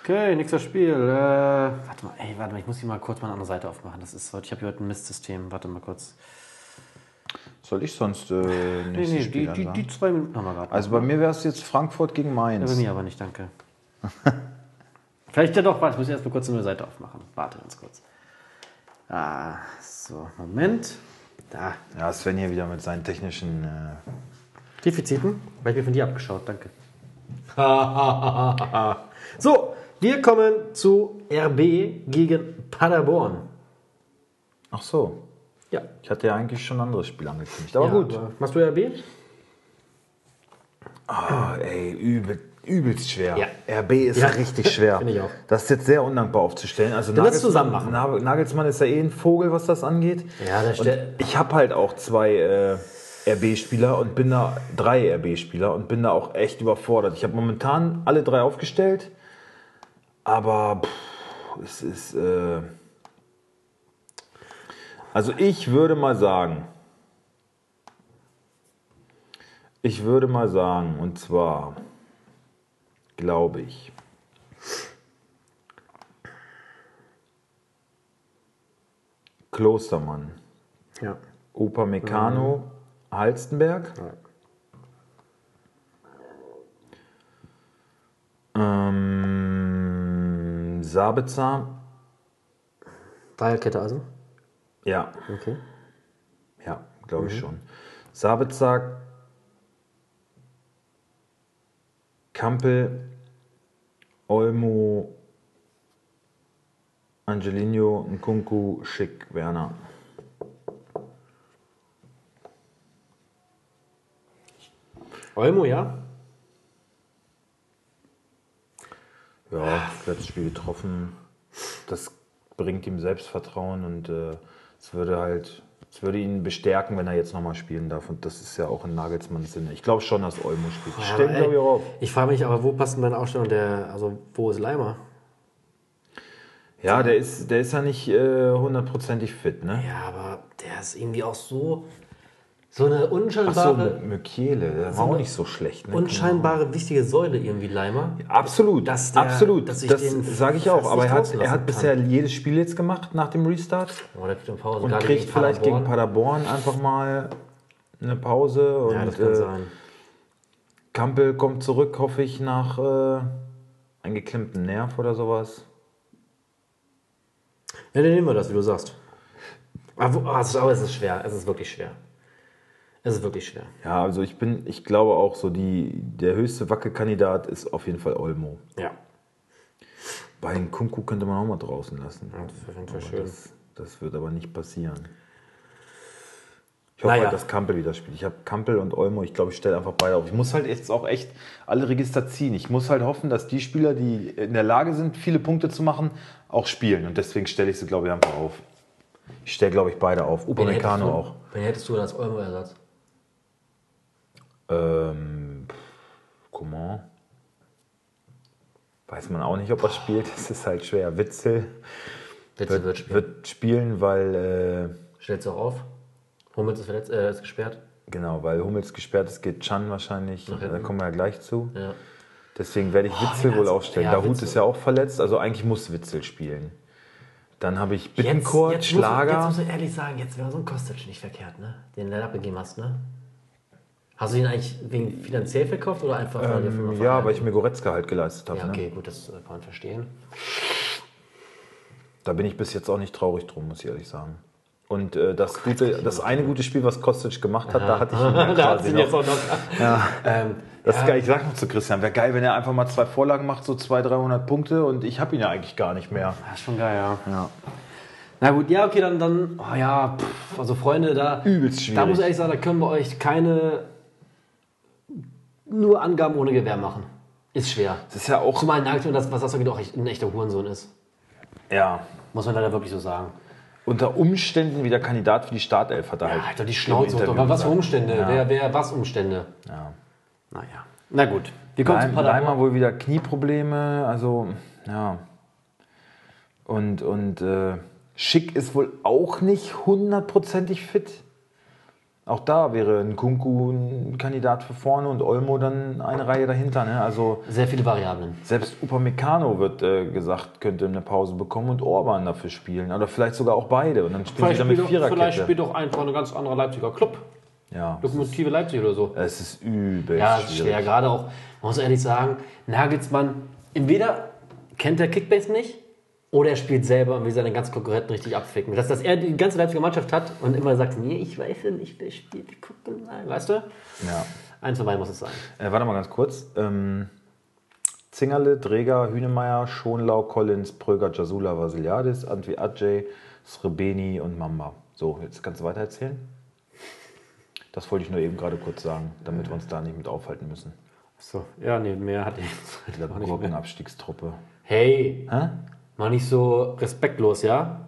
Speaker 2: Okay, nächstes Spiel. Äh, warte mal, ey, warte mal, ich muss hier mal kurz mal eine andere Seite aufmachen. Das ist heute, ich habe hier heute ein Mistsystem. Warte mal kurz.
Speaker 1: Soll ich sonst äh,
Speaker 2: Nee,
Speaker 1: nächstes
Speaker 2: nee,
Speaker 1: Spiel
Speaker 2: die, die, die zwei Minuten haben wir gerade.
Speaker 1: Also bei mir wäre es jetzt Frankfurt gegen
Speaker 2: ja,
Speaker 1: Mainz.
Speaker 2: bei mir aber nicht, danke. [LAUGHS] Vielleicht ja doch, warte, ich muss erst mal kurz eine neue Seite aufmachen. Warte ganz kurz. Ah, so, Moment. Da.
Speaker 1: Ja, Sven hier wieder mit seinen technischen. Äh,
Speaker 2: Defiziten? Weil ich mir von dir abgeschaut, danke. [LAUGHS] so, wir kommen zu RB gegen Paderborn.
Speaker 1: ach so.
Speaker 2: Ja.
Speaker 1: Ich hatte ja eigentlich schon ein anderes Spiel angekündigt. Aber
Speaker 2: Ja,
Speaker 1: gut.
Speaker 2: aber Machst du RB?
Speaker 1: Ah, ey, übel, übelst schwer.
Speaker 2: Ja.
Speaker 1: RB ist
Speaker 2: Ja,
Speaker 1: richtig schwer. [LAUGHS]
Speaker 2: finde ich auch.
Speaker 1: Das ist jetzt sehr undankbar aufzustellen. Also
Speaker 2: Dann lass zusammen machen.
Speaker 1: Nagelsmann, Nagelsmann ist ja eh ein Vogel, was das angeht.
Speaker 2: Ja,
Speaker 1: Und
Speaker 2: stellt-
Speaker 1: ich habe halt auch zwei äh, RB-Spieler und bin da drei RB-Spieler und bin da auch echt überfordert. Ich habe momentan alle drei aufgestellt, aber pff, es ist. Äh, also ich würde mal sagen, ich würde mal sagen, und zwar glaube ich, Klostermann,
Speaker 2: Ja.
Speaker 1: Opa Meccano, Halstenberg, ähm, Sabitzer,
Speaker 2: Dreierkette also?
Speaker 1: ja,
Speaker 2: Okay.
Speaker 1: ja, glaube ich schon. Sabitzer, Kampel, Olmo, Angelino, Nkunku, Schick, Werner.
Speaker 2: Olmo, ja?
Speaker 1: Ja, letztes Spiel getroffen. Das bringt ihm Selbstvertrauen und äh, es würde halt, es würde ihn bestärken, wenn er jetzt nochmal spielen darf. Und das ist ja auch in Nagelsmanns Sinne. Ich glaube schon, dass Olmo spielt. Ihn,
Speaker 2: ey,
Speaker 1: glaube ich, auch auf.
Speaker 2: Ich frage mich aber, wo passt denn deine Aufstellung der, also wo ist Leimer?
Speaker 1: Ja, der ist, der ist ja nicht äh, hundertprozentig fit, ne?
Speaker 2: Ja, aber der ist irgendwie auch so, so eine
Speaker 1: Ach so,
Speaker 2: unscheinbare,
Speaker 1: Mökiele, der war auch nicht so schlecht, ne?
Speaker 2: unscheinbare wichtige Säule irgendwie Leimer.
Speaker 1: Absolut,
Speaker 2: Dass der-
Speaker 1: absolut.
Speaker 2: dass ich
Speaker 1: das sage ich auch. Aber er hat, er hat bisher jedes Spiel jetzt gemacht nach dem Restart
Speaker 2: Oh,
Speaker 1: und kriegt vielleicht gegen
Speaker 2: Paderborn.
Speaker 1: Einfach mal eine Pause. Und
Speaker 2: Ja, das kann
Speaker 1: äh,
Speaker 2: sein.
Speaker 1: Kampel kommt zurück, hoffe ich, nach äh, eingeklemmtem Nerv oder sowas.
Speaker 2: Ja, dann nehmen wir das, wie du sagst. Aber, ah, aber es ist schwer, es ist wirklich schwer. Es ist wirklich schwer.
Speaker 1: Ja, also ich bin, ich glaube auch so, die, der höchste Wackelkandidat ist auf jeden Fall Olmo.
Speaker 2: Ja.
Speaker 1: Bei den Kunku könnte man auch mal draußen lassen.
Speaker 2: Das ist auf jeden schön.
Speaker 1: Das, das wird aber nicht passieren. Ich hoffe
Speaker 2: Naja.
Speaker 1: halt, dass Kampel wieder spielt. Ich habe Kampel und Olmo, ich glaube, ich stelle einfach beide auf. Ich muss halt jetzt auch echt alle Register ziehen. Ich muss halt hoffen, dass die Spieler, die in der Lage sind, viele Punkte zu machen, auch spielen. Und deswegen stelle ich sie, glaube ich, einfach auf. Ich stelle, glaube ich, beide auf. Upamecano auch.
Speaker 2: Wen hättest du als Olmo-Ersatz?
Speaker 1: Ähm, comment? Weiß man auch nicht, ob er spielt. Das ist halt schwer. Witzel
Speaker 2: Witzel wird
Speaker 1: wird,
Speaker 2: spielen.
Speaker 1: wird spielen, weil, äh,
Speaker 2: Stellst du auch auf? Hummels ist, verletzt, äh, ist gesperrt.
Speaker 1: genau, weil Hummels gesperrt ist, geht Chan wahrscheinlich. Da kommen wir ja gleich zu.
Speaker 2: Ja.
Speaker 1: Deswegen werde ich
Speaker 2: Oh,
Speaker 1: Witzel wohl aufstellen.
Speaker 2: ja,
Speaker 1: Dahut ist ja auch verletzt, also eigentlich muss Witzel spielen. Dann habe ich
Speaker 2: Jetzt,
Speaker 1: Bittencourt,
Speaker 2: jetzt, muss,
Speaker 1: Schlager.
Speaker 2: jetzt muss ich ehrlich sagen, jetzt wäre so ein Kostic nicht verkehrt, ne? Den du abgegeben hast, ne? Hast du ihn eigentlich wegen finanziell verkauft oder einfach
Speaker 1: ähm, ja, weil ich mir Goretzka halt geleistet habe.
Speaker 2: Ja,
Speaker 1: ne?
Speaker 2: okay, gut, das äh, kann man verstehen.
Speaker 1: Da bin ich bis jetzt auch nicht traurig drum, muss ich ehrlich sagen. Und äh, das, gute, das eine gute Spiel, was Kostic gemacht hat, da hatte ich ihn ja [LAUGHS]
Speaker 2: da hat
Speaker 1: quasi noch.
Speaker 2: jetzt auch noch.
Speaker 1: Ja.
Speaker 2: Ähm,
Speaker 1: Das
Speaker 2: ja,
Speaker 1: ist geil. Ich sag noch zu Christian, wäre geil, wenn er einfach mal zwei Vorlagen macht, so 200, 300 Punkte und ich habe ihn ja eigentlich gar nicht mehr.
Speaker 2: ja, schon geil, ja.
Speaker 1: Ja.
Speaker 2: Na gut, ja, okay, dann, dann oh ja, pff, also Freunde, da,
Speaker 1: Übelst schwierig.
Speaker 2: da muss ich ehrlich sagen, da können wir euch keine nur Angaben ohne Gewehr machen. Ist schwer.
Speaker 1: Das ist ja auch.
Speaker 2: Zumal Nagelsmann, das, was das angeht, auch ein echter Hurensohn ist.
Speaker 1: Ja.
Speaker 2: Muss man leider wirklich so sagen.
Speaker 1: Unter Umständen wieder Kandidat für die Startelf hat er
Speaker 2: Ja,
Speaker 1: halt.
Speaker 2: Alter, die Schnauze. Was für. Umstände?
Speaker 1: Ja.
Speaker 2: Wer, wer, was Umstände?
Speaker 1: Ja.
Speaker 2: Naja. Na gut. Wir kommen zu
Speaker 1: Leim, Leimer
Speaker 2: Paderborn.
Speaker 1: wohl wieder Knieprobleme, also ja. Und, und äh, Schick ist wohl auch nicht hundertprozentig fit. Auch da wäre ein Kunku ein Kandidat für vorne und Olmo dann eine Reihe dahinter. Ne? Also
Speaker 2: Sehr viele Variablen.
Speaker 1: selbst Upamecano wird äh, gesagt, könnte eine Pause bekommen und Orban dafür spielen. Oder vielleicht sogar auch beide. Und dann spielen sie
Speaker 2: Vielleicht
Speaker 1: wieder
Speaker 2: spielt,
Speaker 1: mit
Speaker 2: doch, vielleicht
Speaker 1: Viererkette.
Speaker 2: spielt doch einfach ein ganz anderer Leipziger Club.
Speaker 1: Ja,
Speaker 2: Lokomotive Leipzig oder so.
Speaker 1: es ist übel
Speaker 2: Ja, das ist schwer. Gerade auch, man muss ehrlich sagen, Nagelsmann, entweder kennt er Kickbase nicht oder er spielt selber und will seine ganzen Konkurrenten richtig abficken. Dass, dass er die ganze Leipziger Mannschaft hat und immer sagt, nee, ich weiß ja nicht, wer spielt. Guck mal, weißt du?
Speaker 1: Ja.
Speaker 2: Eins von beiden muss es sein.
Speaker 1: Äh, warte mal ganz kurz. Ähm, Zingerle, Dreger, Hünemeyer, Schonlau, Collins, Pröger, Jasula, Vasiliadis, Antwi Adjei, Srebeni und Mamba. So, jetzt kannst du weiter erzählen. Das wollte ich nur eben gerade kurz sagen, damit wir uns da nicht mit aufhalten müssen.
Speaker 2: So, ja, nee, mehr hatte ich jetzt nicht mehr.
Speaker 1: Gurkenabstiegstruppe.
Speaker 2: Hey,
Speaker 1: Hä?
Speaker 2: Mal nicht so respektlos, ja?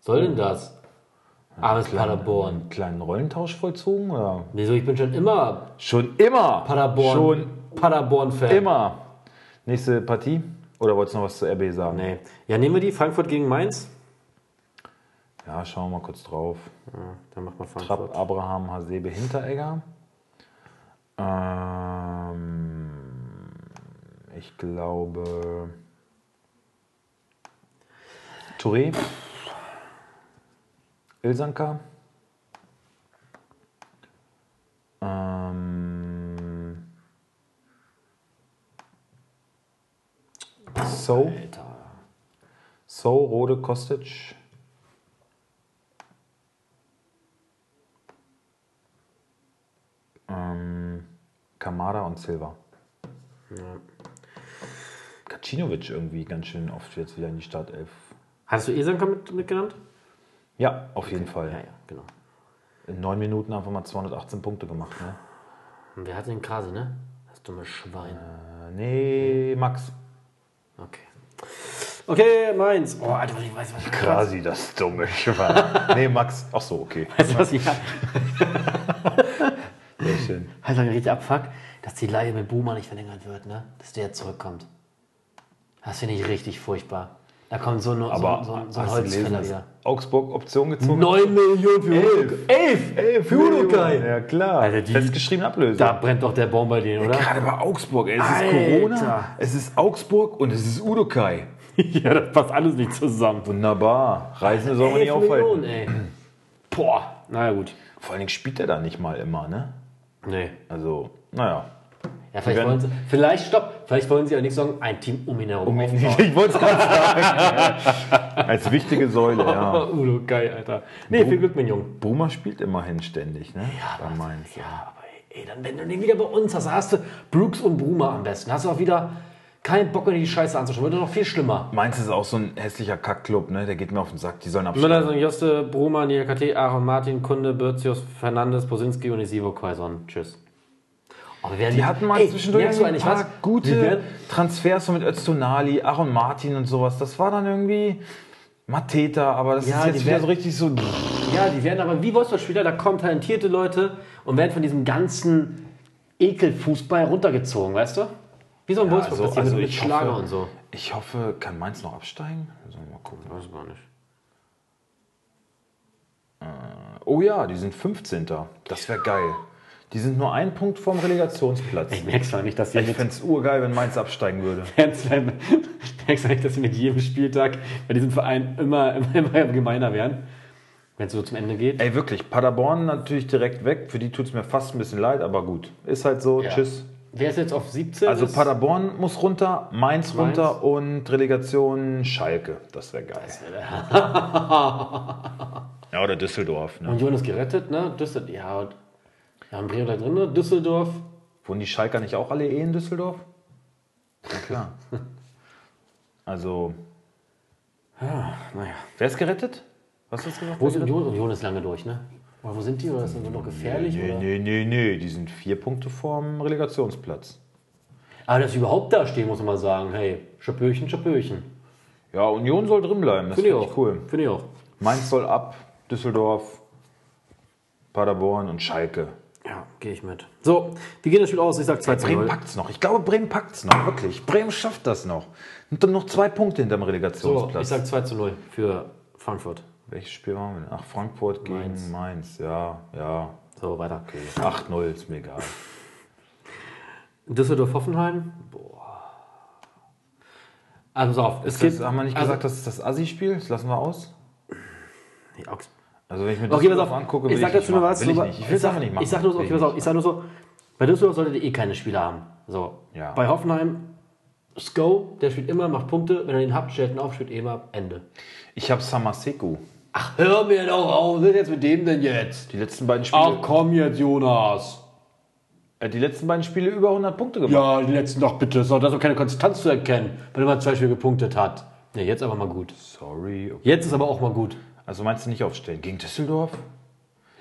Speaker 2: Soll denn das? Armes Paderborn.
Speaker 1: Einen kleinen Rollentausch vollzogen? Oder?
Speaker 2: Wieso, ich bin schon immer
Speaker 1: Schon immer.
Speaker 2: Paderborn.
Speaker 1: Schon
Speaker 2: Paderborn-Fan.
Speaker 1: immer. Nächste Partie? Oder wolltest du noch was zu RB sagen?
Speaker 2: Nee. Ja, nehmen wir die Frankfurt gegen Mainz.
Speaker 1: Ja, schauen wir mal kurz drauf.
Speaker 2: Ja, dann mal
Speaker 1: Trapp,
Speaker 2: Frankfurt.
Speaker 1: Abraham, Hasebe, Hinteregger. Ähm, ich glaube. Touré. Ilsanka. Ähm, so.
Speaker 2: Alter.
Speaker 1: So, Rode, Kostic. Ähm, Kamada und Silva. Kacinovic irgendwie ganz schön oft jetzt wieder in die Startelf.
Speaker 2: Hast du Esanka mit, mitgenannt?
Speaker 1: Ja, auf jeden Fall.
Speaker 2: Ja, ja, genau.
Speaker 1: In neun Minuten einfach mal 218 Punkte gemacht. Ne?
Speaker 2: Und wer hat den Krasi, ne? Das dumme Schwein.
Speaker 1: Äh, nee, Max.
Speaker 2: Okay. Okay, Mainz. Oh, Alter, ich weiß, was ich
Speaker 1: Quasi das dumme Schwein. [LAUGHS] nee, Max. Ach so, okay.
Speaker 2: Weißt du, was ich hab? [LAUGHS]
Speaker 1: Sehr schön.
Speaker 2: Halt dann richtig abfuck, dass die Leihe mit Boomer nicht verlängert wird, ne? Dass der zurückkommt. Das finde ich richtig furchtbar. Da kommt so, ein- so,
Speaker 1: Aber
Speaker 2: so, so ein
Speaker 1: du gelesen,
Speaker 2: Holzfäller wieder.
Speaker 1: Augsburg Option gezogen
Speaker 2: 9 Millionen für
Speaker 1: Elf.
Speaker 2: Elf! Elf! Für Uruguay!
Speaker 1: Ja, klar.
Speaker 2: Alter, die-
Speaker 1: Festgeschrieben Ablöse.
Speaker 2: Da brennt doch der Baum bei denen, oder?
Speaker 1: Gerade bei Augsburg, ey. Es ist
Speaker 2: Alter.
Speaker 1: Corona, es ist Augsburg und es ist Udokai. [LAUGHS]
Speaker 2: ja, das passt alles nicht zusammen.
Speaker 1: Wunderbar. Reisende soll man nicht
Speaker 2: 11
Speaker 1: aufhalten.
Speaker 2: Ey. Boah, naja, gut.
Speaker 1: Vor allen Dingen spielt er da nicht mal immer, ne?
Speaker 2: Nee.
Speaker 1: Also, naja.
Speaker 2: Ja, vielleicht wollen sie, vielleicht, stopp, vielleicht wollen sie auch nicht sagen, ein Team um ihn herum aufbauen. [LAUGHS]
Speaker 1: Ich wollte es gerade sagen. Als wichtige Säule, ja. [LAUGHS]
Speaker 2: Udo, geil, Alter. Nee, viel Glück, mein Junge.
Speaker 1: Boomer spielt immerhin ständig, ne? Bei Mainz.
Speaker 2: Ja, aber ey, dann, wenn du den wieder bei uns hast, hast du Brooks und Bruma am besten. Hast du auch wieder keinen Bock, die Scheiße anzuschauen. Wird doch noch viel schlimmer.
Speaker 1: Mainz ist auch so ein hässlicher Kackclub, ne? Der geht mir auf den Sack. Die sollen
Speaker 2: Müller,
Speaker 1: absteigen.
Speaker 2: Joste, Bruma, Niakate, Aaron Martin, Kunde, Birzius, Fernandes, Bosinski und Isivo Quaison. Tschüss. Aber wir
Speaker 1: Die hatten mal
Speaker 2: ey,
Speaker 1: zwischendurch
Speaker 2: du
Speaker 1: ein paar
Speaker 2: was?
Speaker 1: Gute Transfers so mit Öztunali, Aaron Martin und sowas. Das war dann irgendwie Mateta, aber das
Speaker 2: Ja,
Speaker 1: ist jetzt wieder so richtig so.
Speaker 2: Ja, die werden aber wie Wolfsburg-Spieler, da kommen talentierte Leute und werden von diesem ganzen Ekelfußball runtergezogen, weißt du? Wie so ein Wolfsburg
Speaker 1: also- also
Speaker 2: mit, mit
Speaker 1: ich
Speaker 2: Schlager
Speaker 1: hoffe-
Speaker 2: und so.
Speaker 1: Ich hoffe, kann Mainz noch absteigen? Wir mal gucken.
Speaker 2: Weiß gar nicht.
Speaker 1: Oh ja, die sind 15. Das wäre geil. Die sind nur ein Punkt vom Relegationsplatz.
Speaker 2: Ich merk's zwar nicht, dass sie
Speaker 1: Ich fände es urgeil, wenn Mainz absteigen würde. [LAUGHS]
Speaker 2: merk's zwar nicht, dass sie mit jedem Spieltag bei diesem Verein immer, immer, immer gemeiner werden, wenn es so zum Ende geht.
Speaker 1: Ey, wirklich, Paderborn natürlich direkt weg. Für die tut es mir fast ein bisschen leid, aber gut. Ist halt so.
Speaker 2: Ja.
Speaker 1: Tschüss.
Speaker 2: Wer ist jetzt auf 17?
Speaker 1: Also Paderborn muss runter, Mainz,
Speaker 2: Mainz.
Speaker 1: runter und Relegation Schalke. Das wäre geil. [LAUGHS] ja, oder Düsseldorf. Ne?
Speaker 2: Union ist gerettet, ne? Düsseldorf, ja, ja, und Bremen da drin, ne? Düsseldorf.
Speaker 1: Wohnen die Schalker nicht auch alle eh in Düsseldorf? Ja, klar. [LAUGHS] Also,
Speaker 2: Naja.
Speaker 1: wer ist gerettet? Was hast du gesagt?
Speaker 2: Wo ist Union? Union ist lange durch, ne? Oder wo sind die? Oder sind die noch gefährlich?
Speaker 1: Nee,
Speaker 2: oder?
Speaker 1: nee, nee, nee. Die sind vier Punkte vorm Relegationsplatz.
Speaker 2: Aber dass sie überhaupt da stehen, muss man mal sagen. Hey, Schapöchen, Schapöchen.
Speaker 1: Ja, Union soll drin bleiben. Das
Speaker 2: Finde ich
Speaker 1: finde ich
Speaker 2: auch.
Speaker 1: cool.
Speaker 2: Finde ich auch.
Speaker 1: Mainz soll ab, Düsseldorf, Paderborn und Schalke.
Speaker 2: Ja, gehe ich mit. So, wie geht das Spiel aus? Ich sag 2 zu
Speaker 1: Bremen
Speaker 2: 0.
Speaker 1: packt's noch. Ich glaube, Bremen packt's noch, wirklich. Bremen schafft das noch. Und dann noch zwei Punkte hinterm
Speaker 2: So,
Speaker 1: Relegationsplatz.
Speaker 2: ich sag 2 zu 0 für Frankfurt.
Speaker 1: Welches Spiel waren wir denn? Ach, Frankfurt gegen
Speaker 2: Mainz.
Speaker 1: Mainz. Ja, ja.
Speaker 2: So, weiter.
Speaker 1: Okay. 8-0 ist mir egal. [LAUGHS]
Speaker 2: Düsseldorf-Hoffenheim. Boah. Also, pass auf. Es
Speaker 1: Ist
Speaker 2: gibt,
Speaker 1: das, haben wir nicht
Speaker 2: also,
Speaker 1: gesagt, das ist das Assi-Spiel? Das lassen wir aus?
Speaker 2: Nee, Augs-
Speaker 1: Also wenn ich mir
Speaker 2: Okay, pass
Speaker 1: Düsseldorf
Speaker 2: auf.
Speaker 1: angucke,
Speaker 2: ich
Speaker 1: will
Speaker 2: sag
Speaker 1: ich
Speaker 2: dazu
Speaker 1: nicht
Speaker 2: nur
Speaker 1: machen.
Speaker 2: was.
Speaker 1: Will ich nicht. Ich will es einfach nicht machen.
Speaker 2: Ich sag nur so, okay,
Speaker 1: ich
Speaker 2: pass auf. Ich sag nur so, bei Düsseldorf solltet ihr eh keine Spieler haben. So.
Speaker 1: Ja.
Speaker 2: Bei Hoffenheim, Sko, der spielt immer, macht Punkte. Wenn er den habt, stellt ihn auf, spielt immer, Ende.
Speaker 1: Ich habe Samaseku.
Speaker 2: Ach, hör mir doch auf. Was ist jetzt mit dem denn jetzt?
Speaker 1: Die letzten beiden Spiele,
Speaker 2: Ach komm jetzt, Jonas.
Speaker 1: äh, die letzten beiden Spiele über 100 Punkte gemacht.
Speaker 2: Ja, die letzten doch bitte. So, da ist doch keine Konstanz zu erkennen, wenn er mal zwei Spiele gepunktet hat. Ne, jetzt aber mal gut.
Speaker 1: Sorry. Okay.
Speaker 2: Jetzt ist aber auch mal gut.
Speaker 1: Also meinst du nicht aufstellen? Gegen Düsseldorf?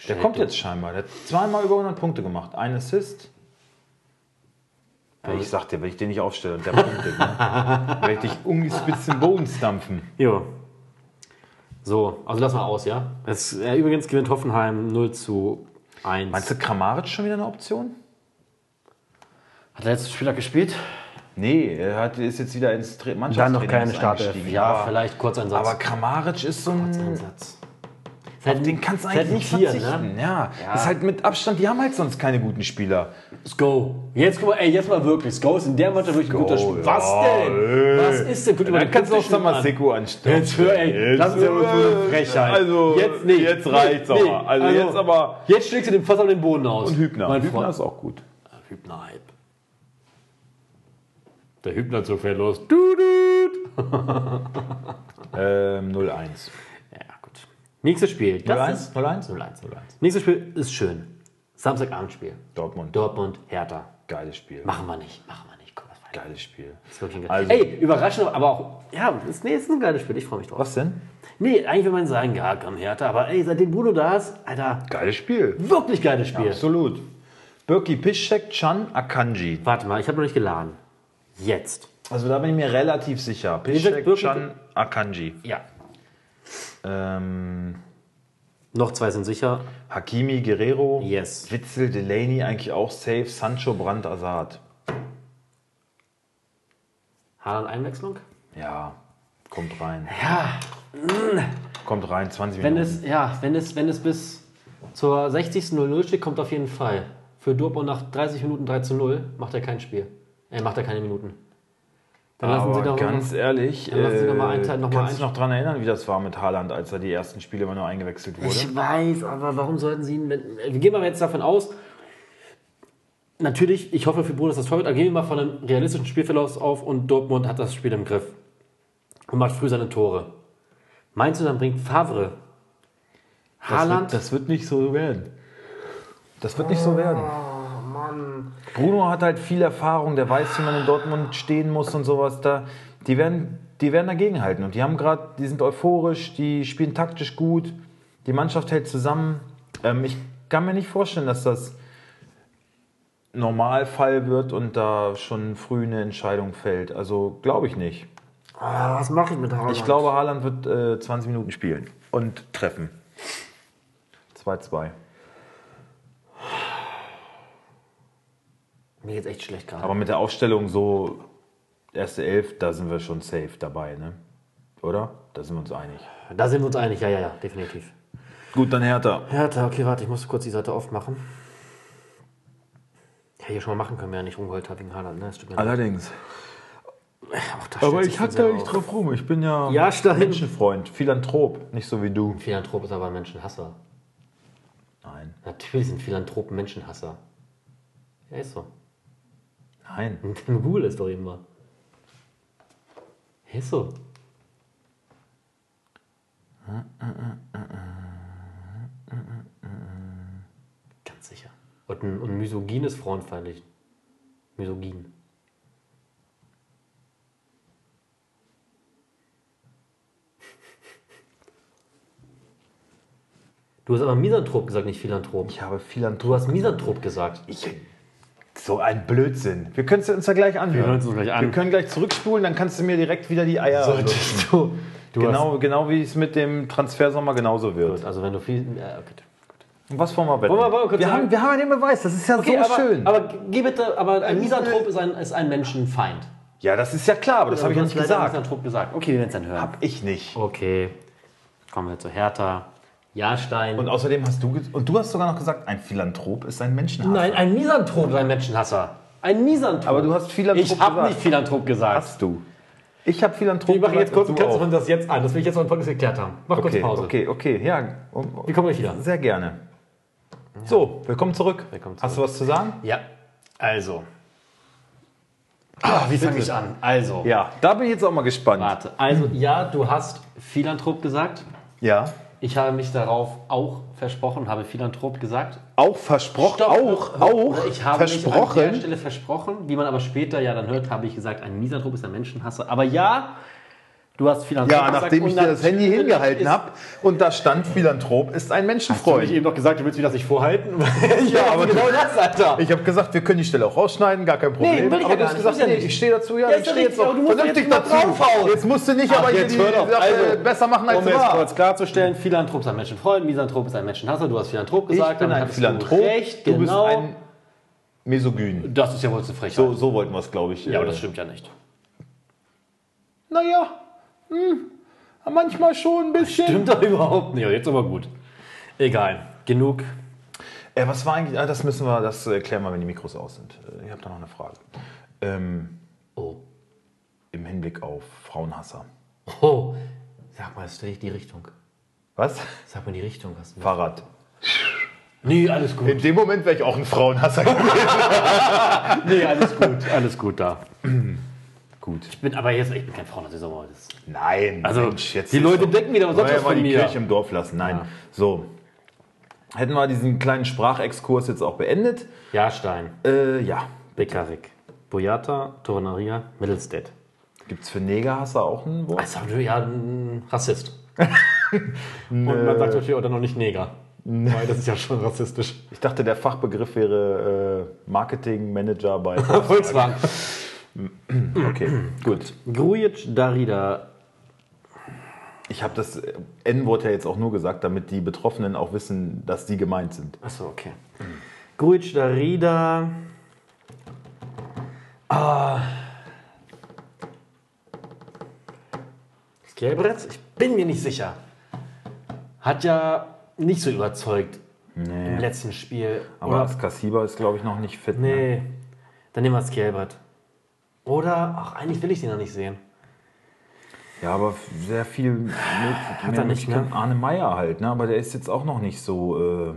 Speaker 1: Der kommt
Speaker 2: doch.
Speaker 1: jetzt scheinbar. Der hat zweimal über 100 Punkte gemacht. Ein Assist. Ja, ich sag dir, wenn ich den nicht aufstelle und der punktet, ne, [LAUGHS] werde ich dich um die Spitzen Boden stampfen.
Speaker 2: Jo. So, also lass mal aus, ja? Es, äh, übrigens gewinnt Hoffenheim 0 zu 1.
Speaker 1: Meinst du Kramaric schon wieder eine Option?
Speaker 2: Hat der letzte Spieler gespielt?
Speaker 1: Nee, er hat, ist jetzt wieder ins Tra
Speaker 2: Dann
Speaker 1: Mannschaftstraining
Speaker 2: noch keine Startelf. Ja,
Speaker 1: aber,
Speaker 2: vielleicht kurz ein Satz.
Speaker 1: aber Kramaric ist so ein...
Speaker 2: Einsatz.
Speaker 1: Auf den kannst du eigentlich nicht
Speaker 2: Tier,
Speaker 1: verzichten.
Speaker 2: Ne?
Speaker 1: Ja.
Speaker 2: Ja.
Speaker 1: ist halt mit Abstand, die haben halt sonst keine guten Spieler.
Speaker 2: Sko. Jetzt guck mal, ey, jetzt mal wirklich. Sko ist in der Mannschaft wirklich ein guter Spieler. Was
Speaker 1: ja,
Speaker 2: denn?
Speaker 1: ey.
Speaker 2: Was ist denn? Guck mal
Speaker 1: Dann kannst du auch
Speaker 2: Punkteschnitt an.
Speaker 1: Anstellen.
Speaker 2: Jetzt hör, ey, das ist ja wohl so eine Frechheit.
Speaker 1: Also,
Speaker 2: jetzt nicht.
Speaker 1: jetzt reicht's aber. Also jetzt aber-
Speaker 2: Jetzt schlägst du den fast auf den Boden aus.
Speaker 1: Und Hübner.
Speaker 2: Mein
Speaker 1: Hübner
Speaker 2: Freund.
Speaker 1: ist auch gut.
Speaker 2: Hübner-Hype. Der Hübner zog viel los. Du, du. [LAUGHS]
Speaker 1: Ähm, 0-1.
Speaker 2: Ja, gut. Nächstes Spiel. Das
Speaker 1: 0-1?
Speaker 2: ist
Speaker 1: 0-1?
Speaker 2: 0-1. Nächstes Spiel ist schön. Samstagabendspiel.
Speaker 1: Dortmund.
Speaker 2: Dortmund, Hertha.
Speaker 1: Geiles Spiel.
Speaker 2: Machen wir nicht. Machen wir nicht. Komm, das
Speaker 1: Geiles Spiel.
Speaker 2: ist wirklich ein
Speaker 1: Also-
Speaker 2: Ey, überraschend, aber auch. Ja, ist, nee, ist ein geiles Spiel. Ich freue mich drauf.
Speaker 1: Was denn?
Speaker 2: Nee, eigentlich will man sagen, ja, komm, Hertha. Aber ey, seitdem Bruno da ist, Alter,
Speaker 1: Geiles Spiel.
Speaker 2: wirklich geiles Spiel.
Speaker 1: Absolut. Birki Piszczek, Chan, Akanji.
Speaker 2: Warte mal, ich habe noch nicht geladen. Jetzt.
Speaker 1: Also da bin ich mir relativ sicher.
Speaker 2: gesagt,
Speaker 1: Piszczek,
Speaker 2: Birki-
Speaker 1: Chan, Akanji.
Speaker 2: Ja.
Speaker 1: Ähm,
Speaker 2: Noch zwei sind sicher.
Speaker 1: Hakimi, Guerrero.
Speaker 2: Yes.
Speaker 1: Witzel, Delaney eigentlich auch safe. Sancho, Brandt, Azad.
Speaker 2: Haaland Einwechslung?
Speaker 1: Ja, kommt rein.
Speaker 2: Ja,
Speaker 1: Kommt rein, 20
Speaker 2: wenn
Speaker 1: Minuten.
Speaker 2: es, ja, wenn es, wenn es bis zur 60. 0 steht, kommt auf jeden Fall. Für Dortmund nach 30 Minuten 3 zu 0 macht er kein Spiel. Er macht er keine Minuten. Dann lassen Sie
Speaker 1: Aber
Speaker 2: doch
Speaker 1: ganz ehrlich,
Speaker 2: dann lassen Sie doch mal einen Teil noch mal
Speaker 1: kannst du
Speaker 2: ein-
Speaker 1: noch daran erinnern, wie das war mit Haaland, als er die ersten Spiele immer nur eingewechselt wurde?
Speaker 2: Ich weiß, aber warum sollten Sie ihn. Wir gehen mal jetzt davon aus, natürlich, ich hoffe für Bruno, dass das toll wird, aber gehen wir mal von einem realistischen Spielverlauf auf und Dortmund hat das Spiel im Griff und macht früh seine Tore. Meinst du, dann bringt Favre
Speaker 1: Das
Speaker 2: Haaland?
Speaker 1: wird, das wird nicht so werden. Das wird nicht so werden.
Speaker 2: Mann.
Speaker 1: Bruno hat halt viel Erfahrung, der weiß, wie man in Dortmund stehen muss und sowas. Da, die, werden, die werden dagegenhalten. Und die haben gerade, die sind euphorisch, die spielen taktisch gut, die Mannschaft hält zusammen. Ähm, ich kann mir nicht vorstellen, dass das Normalfall wird und da schon früh eine Entscheidung fällt. Also glaube ich nicht.
Speaker 2: Ah, was mache ich mit Haaland?
Speaker 1: Ich glaube, Haaland wird äh, 20 Minuten spielen und treffen. 2-2.
Speaker 2: Mir geht's echt schlecht gerade.
Speaker 1: Aber mit der Aufstellung so, erste Elf, da sind wir schon safe dabei, ne? Oder? Da sind wir uns einig.
Speaker 2: Da sind wir uns einig, ja, ja, ja, definitiv.
Speaker 1: Gut, dann Hertha.
Speaker 2: Hertha, okay, warte, ich muss kurz die Seite aufmachen. Hätte ich ja schon mal machen können, wenn er nicht rumgeholt hat wegen Haaland, ne?
Speaker 1: Allerdings. Aber ich hack da nicht
Speaker 2: auf.
Speaker 1: drauf rum. Ich bin ja,
Speaker 2: Ja.
Speaker 1: Menschenfreund, Philanthrop, nicht so wie du.
Speaker 2: Philanthrop ist aber ein Menschenhasser.
Speaker 1: Nein.
Speaker 2: Natürlich sind Philanthropen Menschenhasser. Ja, ist so.
Speaker 1: Nein. [LAUGHS]
Speaker 2: Google ist doch immer. Ja, ist so. Ganz sicher. Und ein, und misogyn ist frauenfeindlich. Misogyn. Du hast aber Misanthrop gesagt, nicht Philanthrop.
Speaker 1: Ich habe
Speaker 2: Du
Speaker 1: Philanthrop.
Speaker 2: hast Misanthrop gesagt.
Speaker 1: Ich, so ein Blödsinn. Wir können es uns ja gleich anhören.
Speaker 2: hören es uns gleich an.
Speaker 1: Wir können gleich zurückspulen, dann kannst du mir direkt wieder die Eier lutschen.
Speaker 2: du, du
Speaker 1: Genau, genau wie es mit dem Transfersommer genauso wird.
Speaker 2: hast, also wenn du viel... Ja, okay.
Speaker 1: Und was wollen wir wetten?
Speaker 2: Wollen wir- wir
Speaker 1: wir,
Speaker 2: sagen?
Speaker 1: haben, wir haben ja den Beweis, das ist ja
Speaker 2: Okay,
Speaker 1: so
Speaker 2: aber,
Speaker 1: schön.
Speaker 2: aber geh bitte, aber ein
Speaker 1: Äh,
Speaker 2: Misanthrop ist ein, ist ein Menschenfeind.
Speaker 1: ja, das ist ja klar, aber das habe ich ja nicht gesagt.
Speaker 2: Misanthrop gesagt. Okay, wir werden es dann hören.
Speaker 1: Hab ich nicht.
Speaker 2: Okay, kommen wir zu Hertha. Jahrstein.
Speaker 1: Und außerdem hast du, und du hast sogar noch gesagt, ein Philanthrop ist ein Menschenhasser.
Speaker 2: Nein, ein Misanthrop ist ein Menschenhasser. Ein Misanthrop.
Speaker 1: Aber du hast Philanthrop
Speaker 2: Ich habe
Speaker 1: gesagt.
Speaker 2: nicht Philanthrop gesagt.
Speaker 1: Hast du. Ich habe Philanthrop
Speaker 2: Wir machen jetzt kurz,
Speaker 1: und
Speaker 2: das jetzt an. Das will ich jetzt mal im Podcast geklärt haben. Mach kurz
Speaker 1: Okay,
Speaker 2: Pause.
Speaker 1: okay, okay, ja.
Speaker 2: Wir kommen gleich wieder.
Speaker 1: Sehr gerne. So, willkommen zurück.
Speaker 2: Willkommen
Speaker 1: Hast du was zu sagen?
Speaker 2: Ja, also. Ah, wie fange ich an? Also.
Speaker 1: Ja, da bin ich jetzt auch mal gespannt.
Speaker 2: Warte, also ja, du hast Philanthrop gesagt.
Speaker 1: Ja.
Speaker 2: Ich habe mich darauf auch versprochen, habe Philanthrop gesagt.
Speaker 1: Auch versprochen.
Speaker 2: Stopp,
Speaker 1: auch, auch
Speaker 2: ich habe mich an der
Speaker 1: versprochen.
Speaker 2: Stelle versprochen, wie man aber später ja dann hört, habe ich gesagt, ein Misanthrop ist ein Menschenhasser. Aber ja, Du hast Philanthrop
Speaker 1: Ja,
Speaker 2: gesagt
Speaker 1: nachdem ich dir das Handy hingehalten habe und da stand, Philanthrop ist ein
Speaker 2: Hast du
Speaker 1: Menschenfreund.
Speaker 2: eben doch gesagt, du willst mir das nicht vorhalten? [LAUGHS] [LAUGHS]
Speaker 1: Ja, aber
Speaker 2: genau das, Alter.
Speaker 1: Ich habe gesagt, wir können die Stelle auch rausschneiden, gar kein Problem.
Speaker 2: will ich ja
Speaker 1: aber du hast gesagt, nee, ich stehe dazu, ja,
Speaker 2: Ja, ja
Speaker 1: stehe jetzt auch
Speaker 2: aber du musst
Speaker 1: vernünftig dazu. Jetzt musst du nicht
Speaker 2: Ach,
Speaker 1: aber hier
Speaker 2: jetzt
Speaker 1: die
Speaker 2: doch.
Speaker 1: Sache
Speaker 2: Also,
Speaker 1: besser machen als
Speaker 2: Um
Speaker 1: war.
Speaker 2: kurz klarzustellen, Philanthrop ist ein Menschenfreund, Misanthrop ist ein Menschenhasser. Du hast Philanthrop gesagt.
Speaker 1: Ich bin ein Philanthrop,
Speaker 2: Du, recht,
Speaker 1: du
Speaker 2: genau.
Speaker 1: bist ein Mesogyn.
Speaker 2: das ist ja wohl zu frech.
Speaker 1: So, so wollten wir es, glaube ich.
Speaker 2: ja, aber
Speaker 1: äh,
Speaker 2: das stimmt ja nicht.
Speaker 1: Naja, hm, manchmal schon ein bisschen.
Speaker 2: Stimmt doch überhaupt nicht. Jetzt aber gut. Egal. Genug.
Speaker 1: Äh, was war eigentlich, ah, das müssen wir, das äh, klären wir, wenn die Mikros aus sind. Äh, Ich habe da noch eine Frage. Ähm,
Speaker 2: Oh.
Speaker 1: Im Hinblick auf Frauenhasser.
Speaker 2: Oh. Sag mal, ist die Richtung.
Speaker 1: Was?
Speaker 2: Sag mal die Richtung. Was du
Speaker 1: Fahrrad.
Speaker 2: Nee, alles gut.
Speaker 1: In dem Moment wäre ich auch ein Frauenhasser gewesen. [LAUGHS]
Speaker 2: Nee, alles gut. Alles gut da. [CLEARS THROAT]
Speaker 1: Gut.
Speaker 2: Ich bin aber jetzt, ich bin kein Frauenhasser. Das
Speaker 1: Nein,
Speaker 2: Also,
Speaker 1: Mensch, jetzt
Speaker 2: die Leute denken wieder, was sonst von
Speaker 1: die
Speaker 2: mir.
Speaker 1: Kirche im Dorf lassen. Nein.
Speaker 2: Ja.
Speaker 1: So. Hätten wir diesen kleinen Sprachexkurs jetzt auch beendet?
Speaker 2: Jahrstein,
Speaker 1: Äh, ja.
Speaker 2: Bekarik, Boyata, Tornaria, Mittelstedt.
Speaker 1: Gibt es für Negerhasser auch ein Wort?
Speaker 2: Also, ja, ein Rassist. [LAUGHS] Und man sagt natürlich auch dann noch nicht Neger. Weil das ist ja schon rassistisch.
Speaker 1: Ich dachte, der Fachbegriff wäre äh, Marketingmanager bei. [LAUGHS]
Speaker 2: Volkswagen.
Speaker 1: Okay, gut.
Speaker 2: Grujic Darida.
Speaker 1: Ich habe das äh, N-Wort ja jetzt auch nur gesagt, damit die Betroffenen auch wissen, dass die gemeint sind.
Speaker 2: Achso, okay. Grujic Darida. Ah. Skelbretz? Ich bin mir nicht sicher. Hat ja nicht so überzeugt im letzten Spiel.
Speaker 1: Aber
Speaker 2: Oder?
Speaker 1: Askasiba ist, glaube ich, noch nicht fit. Ne?
Speaker 2: Nee. Dann nehmen wir Skelbrett. Oder, ach, eigentlich will ich den noch nicht sehen.
Speaker 1: Ja, aber sehr viel mit,
Speaker 2: er
Speaker 1: mehr
Speaker 2: nicht,
Speaker 1: mit
Speaker 2: ne?
Speaker 1: Arne Meyer halt, ne? Aber der ist jetzt auch noch nicht so äh,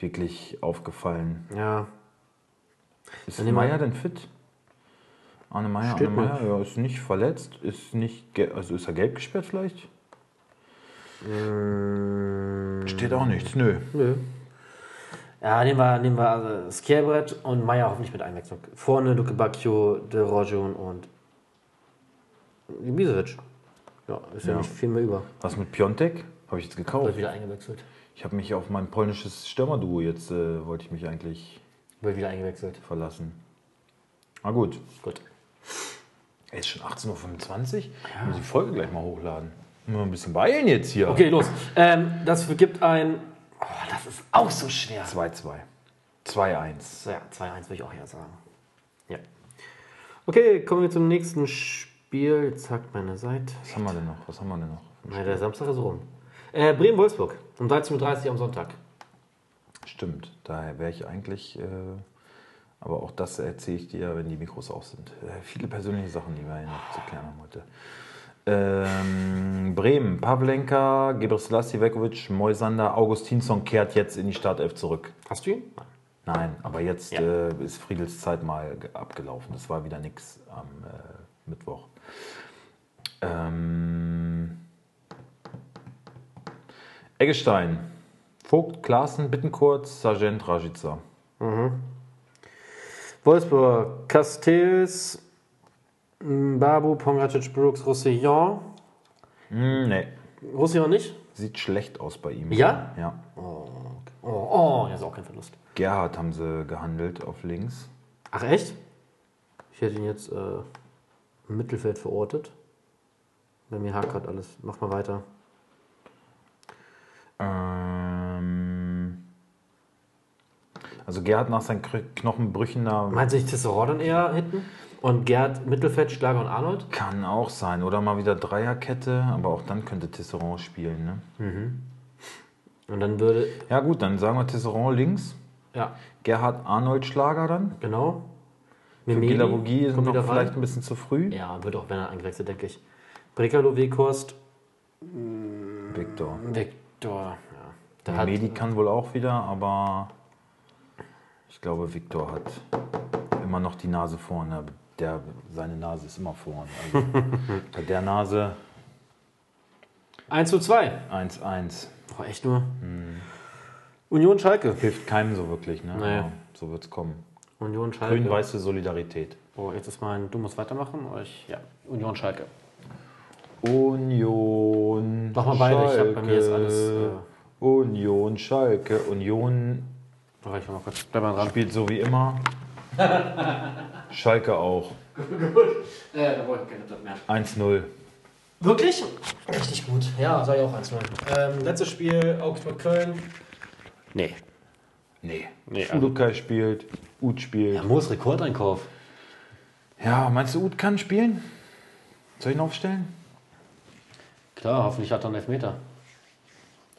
Speaker 1: wirklich aufgefallen.
Speaker 2: Ja.
Speaker 1: Ist
Speaker 2: Dann
Speaker 1: Meyer denn fit? Arne Meyer, Arne Meyer,
Speaker 2: nicht.
Speaker 1: ja, ist nicht verletzt, ist nicht, also ist er gelb gesperrt vielleicht? Steht auch nichts, nö.
Speaker 2: Nö. Ja, nehmen wir, nehmen wir also Skelbrett und Meier hoffentlich mit Einwechslung. Vorne Luke Bacchio, De Rojun und Ibisevic. Ja, ist ja,
Speaker 1: Ja.
Speaker 2: nicht viel mehr über.
Speaker 1: Was mit Piontek? Habe ich jetzt
Speaker 2: Wird
Speaker 1: gekauft.
Speaker 2: wieder eingewechselt.
Speaker 1: Ich habe mich auf mein polnisches Stürmerduo jetzt, äh, wollte ich mich eigentlich
Speaker 2: Wird wieder eingewechselt.
Speaker 1: verlassen. Na gut.
Speaker 2: Gut.
Speaker 1: Ey, ist schon 18.25 Uhr? Ich muss die Folge gleich mal hochladen. Muss mal ein bisschen beeilen jetzt hier.
Speaker 2: Okay, los. Ähm, das gibt ein. Oh, das ist auch so schwer.
Speaker 1: 2-2. 2-1.
Speaker 2: Ja, 2-1 würde ich auch eher sagen. Ja. Okay, kommen wir zum nächsten Spiel. Sagt meine Seite.
Speaker 1: Was haben wir denn noch? Was haben wir denn noch?
Speaker 2: Na, der Samstag ist rum. Äh, Bremen-Wolfsburg. Um 13.30 Uhr am Sonntag.
Speaker 1: Stimmt, daher wäre ich eigentlich, äh, aber auch das erzähle ich dir, wenn die Mikros auf sind. Äh, viele persönliche Sachen, die wir hier noch zu klären haben heute. Ähm, Bremen, Pavlenka, Gebrselassie, Vekovic, Moisander, Augustinsson kehrt jetzt in die Startelf zurück.
Speaker 2: Hast du ihn?
Speaker 1: Nein, aber jetzt
Speaker 2: Ja.
Speaker 1: äh, ist Friedels Zeit mal ge- abgelaufen. Das war wieder nichts am äh, Mittwoch. Ähm, Eggestein, Vogt, Klaassen, Bittenkurt, Sargent, Rajica.
Speaker 2: Wolfsburg, Castells, Babu, Pongracic, Brooks, Roussillon.
Speaker 1: Hm, nee,
Speaker 2: Roussillon nicht?
Speaker 1: sieht schlecht aus bei ihm.
Speaker 2: Ja?
Speaker 1: Ja.
Speaker 2: Oh, oh, ja, ist auch kein Verlust.
Speaker 1: Gerhard haben sie gehandelt auf links.
Speaker 2: Ach, echt? Ich hätte ihn jetzt äh, im Mittelfeld verortet. Bei mir hakt grad alles. Mach mal weiter.
Speaker 1: Ähm, also Gerhard nach seinen Knochenbrüchen da
Speaker 2: Meinst du nicht Tisserand dann eher hinten? Und Gerd, Mittelfeld, Schlager und Arnold?
Speaker 1: Kann auch sein. Oder mal wieder Dreierkette, aber auch dann könnte Tisserand spielen. Ne?
Speaker 2: Und dann würde.
Speaker 1: Ja gut, dann sagen wir Tisserand links.
Speaker 2: Ja,
Speaker 1: Gerhard Arnold Schlager dann.
Speaker 2: genau.
Speaker 1: Gilavogi ist noch vielleicht
Speaker 2: rein.
Speaker 1: ein bisschen zu früh.
Speaker 2: Ja, wird auch, wenn er eingewechselt, denke ich. Brekalo, Weghorst,
Speaker 1: Viktor.
Speaker 2: Vektor. Ja. Der
Speaker 1: kann wohl auch wieder, aber ich glaube, Viktor hat immer noch die Nase vorne. Der, seine Nase ist immer vorne. Also [LAUGHS] bei der Nase
Speaker 2: 1 zu 2.
Speaker 1: 1-1.
Speaker 2: Oh, echt nur? Union Schalke.
Speaker 1: Hilft keinem so wirklich, ne?
Speaker 2: Nee.
Speaker 1: Aber so wird es kommen.
Speaker 2: Union Schalke.
Speaker 1: Grün-weiße Solidarität.
Speaker 2: Oh, jetzt ist mein, du musst weitermachen. Oder ich, ja, Union Schalke.
Speaker 1: Union.
Speaker 2: Mach mal beide, ich hab bei mir jetzt alles, äh,
Speaker 1: Union, Schalke. Union
Speaker 2: Warte, ich mal kurz. Bleib mal dran.
Speaker 1: spielt so wie immer. [LAUGHS] Schalke auch. [LAUGHS]
Speaker 2: Äh, da wollte ich keine mehr.
Speaker 1: 1-0.
Speaker 2: Wirklich? Richtig gut. Ja, sag ich auch 1-0. Ähm, letztes Spiel, Augsburg-Köln. Nee.
Speaker 1: Nee.
Speaker 2: Nee,
Speaker 1: Udukai spielt, Ud spielt.
Speaker 2: Ja, Moos Rekordeinkauf.
Speaker 1: Ja, meinst du, Ud kann spielen? Soll ich ihn aufstellen?
Speaker 2: Klar, hoffentlich hat er einen Elfmeter.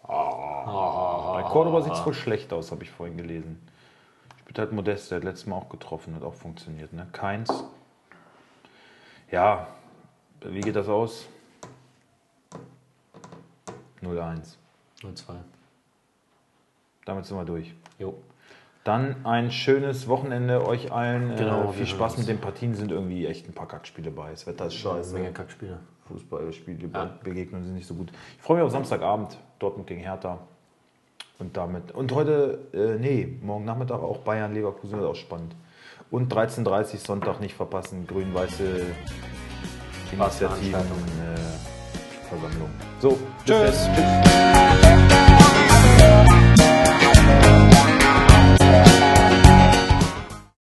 Speaker 1: Bei Cordoba sieht es voll schlecht aus, habe ich vorhin gelesen. Spielt halt Modest, der hat letztes Mal auch getroffen, hat auch funktioniert. Ne? Keins. Ja, wie geht das aus? 0-1.
Speaker 2: 0-2.
Speaker 1: Damit sind wir durch.
Speaker 2: Jo.
Speaker 1: Dann ein schönes Wochenende euch allen.
Speaker 2: Genau,
Speaker 1: äh, viel Spaß mit den Partien, sind irgendwie echt ein paar Kackspiele bei. Das Wetter ist scheiße.
Speaker 2: Menge Kackspiele.
Speaker 1: Fußballspiele,
Speaker 2: Ja.
Speaker 1: Begegnungen sind nicht so gut. Ich freue mich auf Samstagabend, Dortmund gegen Hertha. Und damit. Und heute, äh, nee, morgen Nachmittag auch Bayern, Leverkusen wird auch spannend. Und 13.30 Sonntag nicht verpassen, grün-weiße Initiativen, äh, Versammlung. So,
Speaker 2: Tschüss.
Speaker 1: tschüss.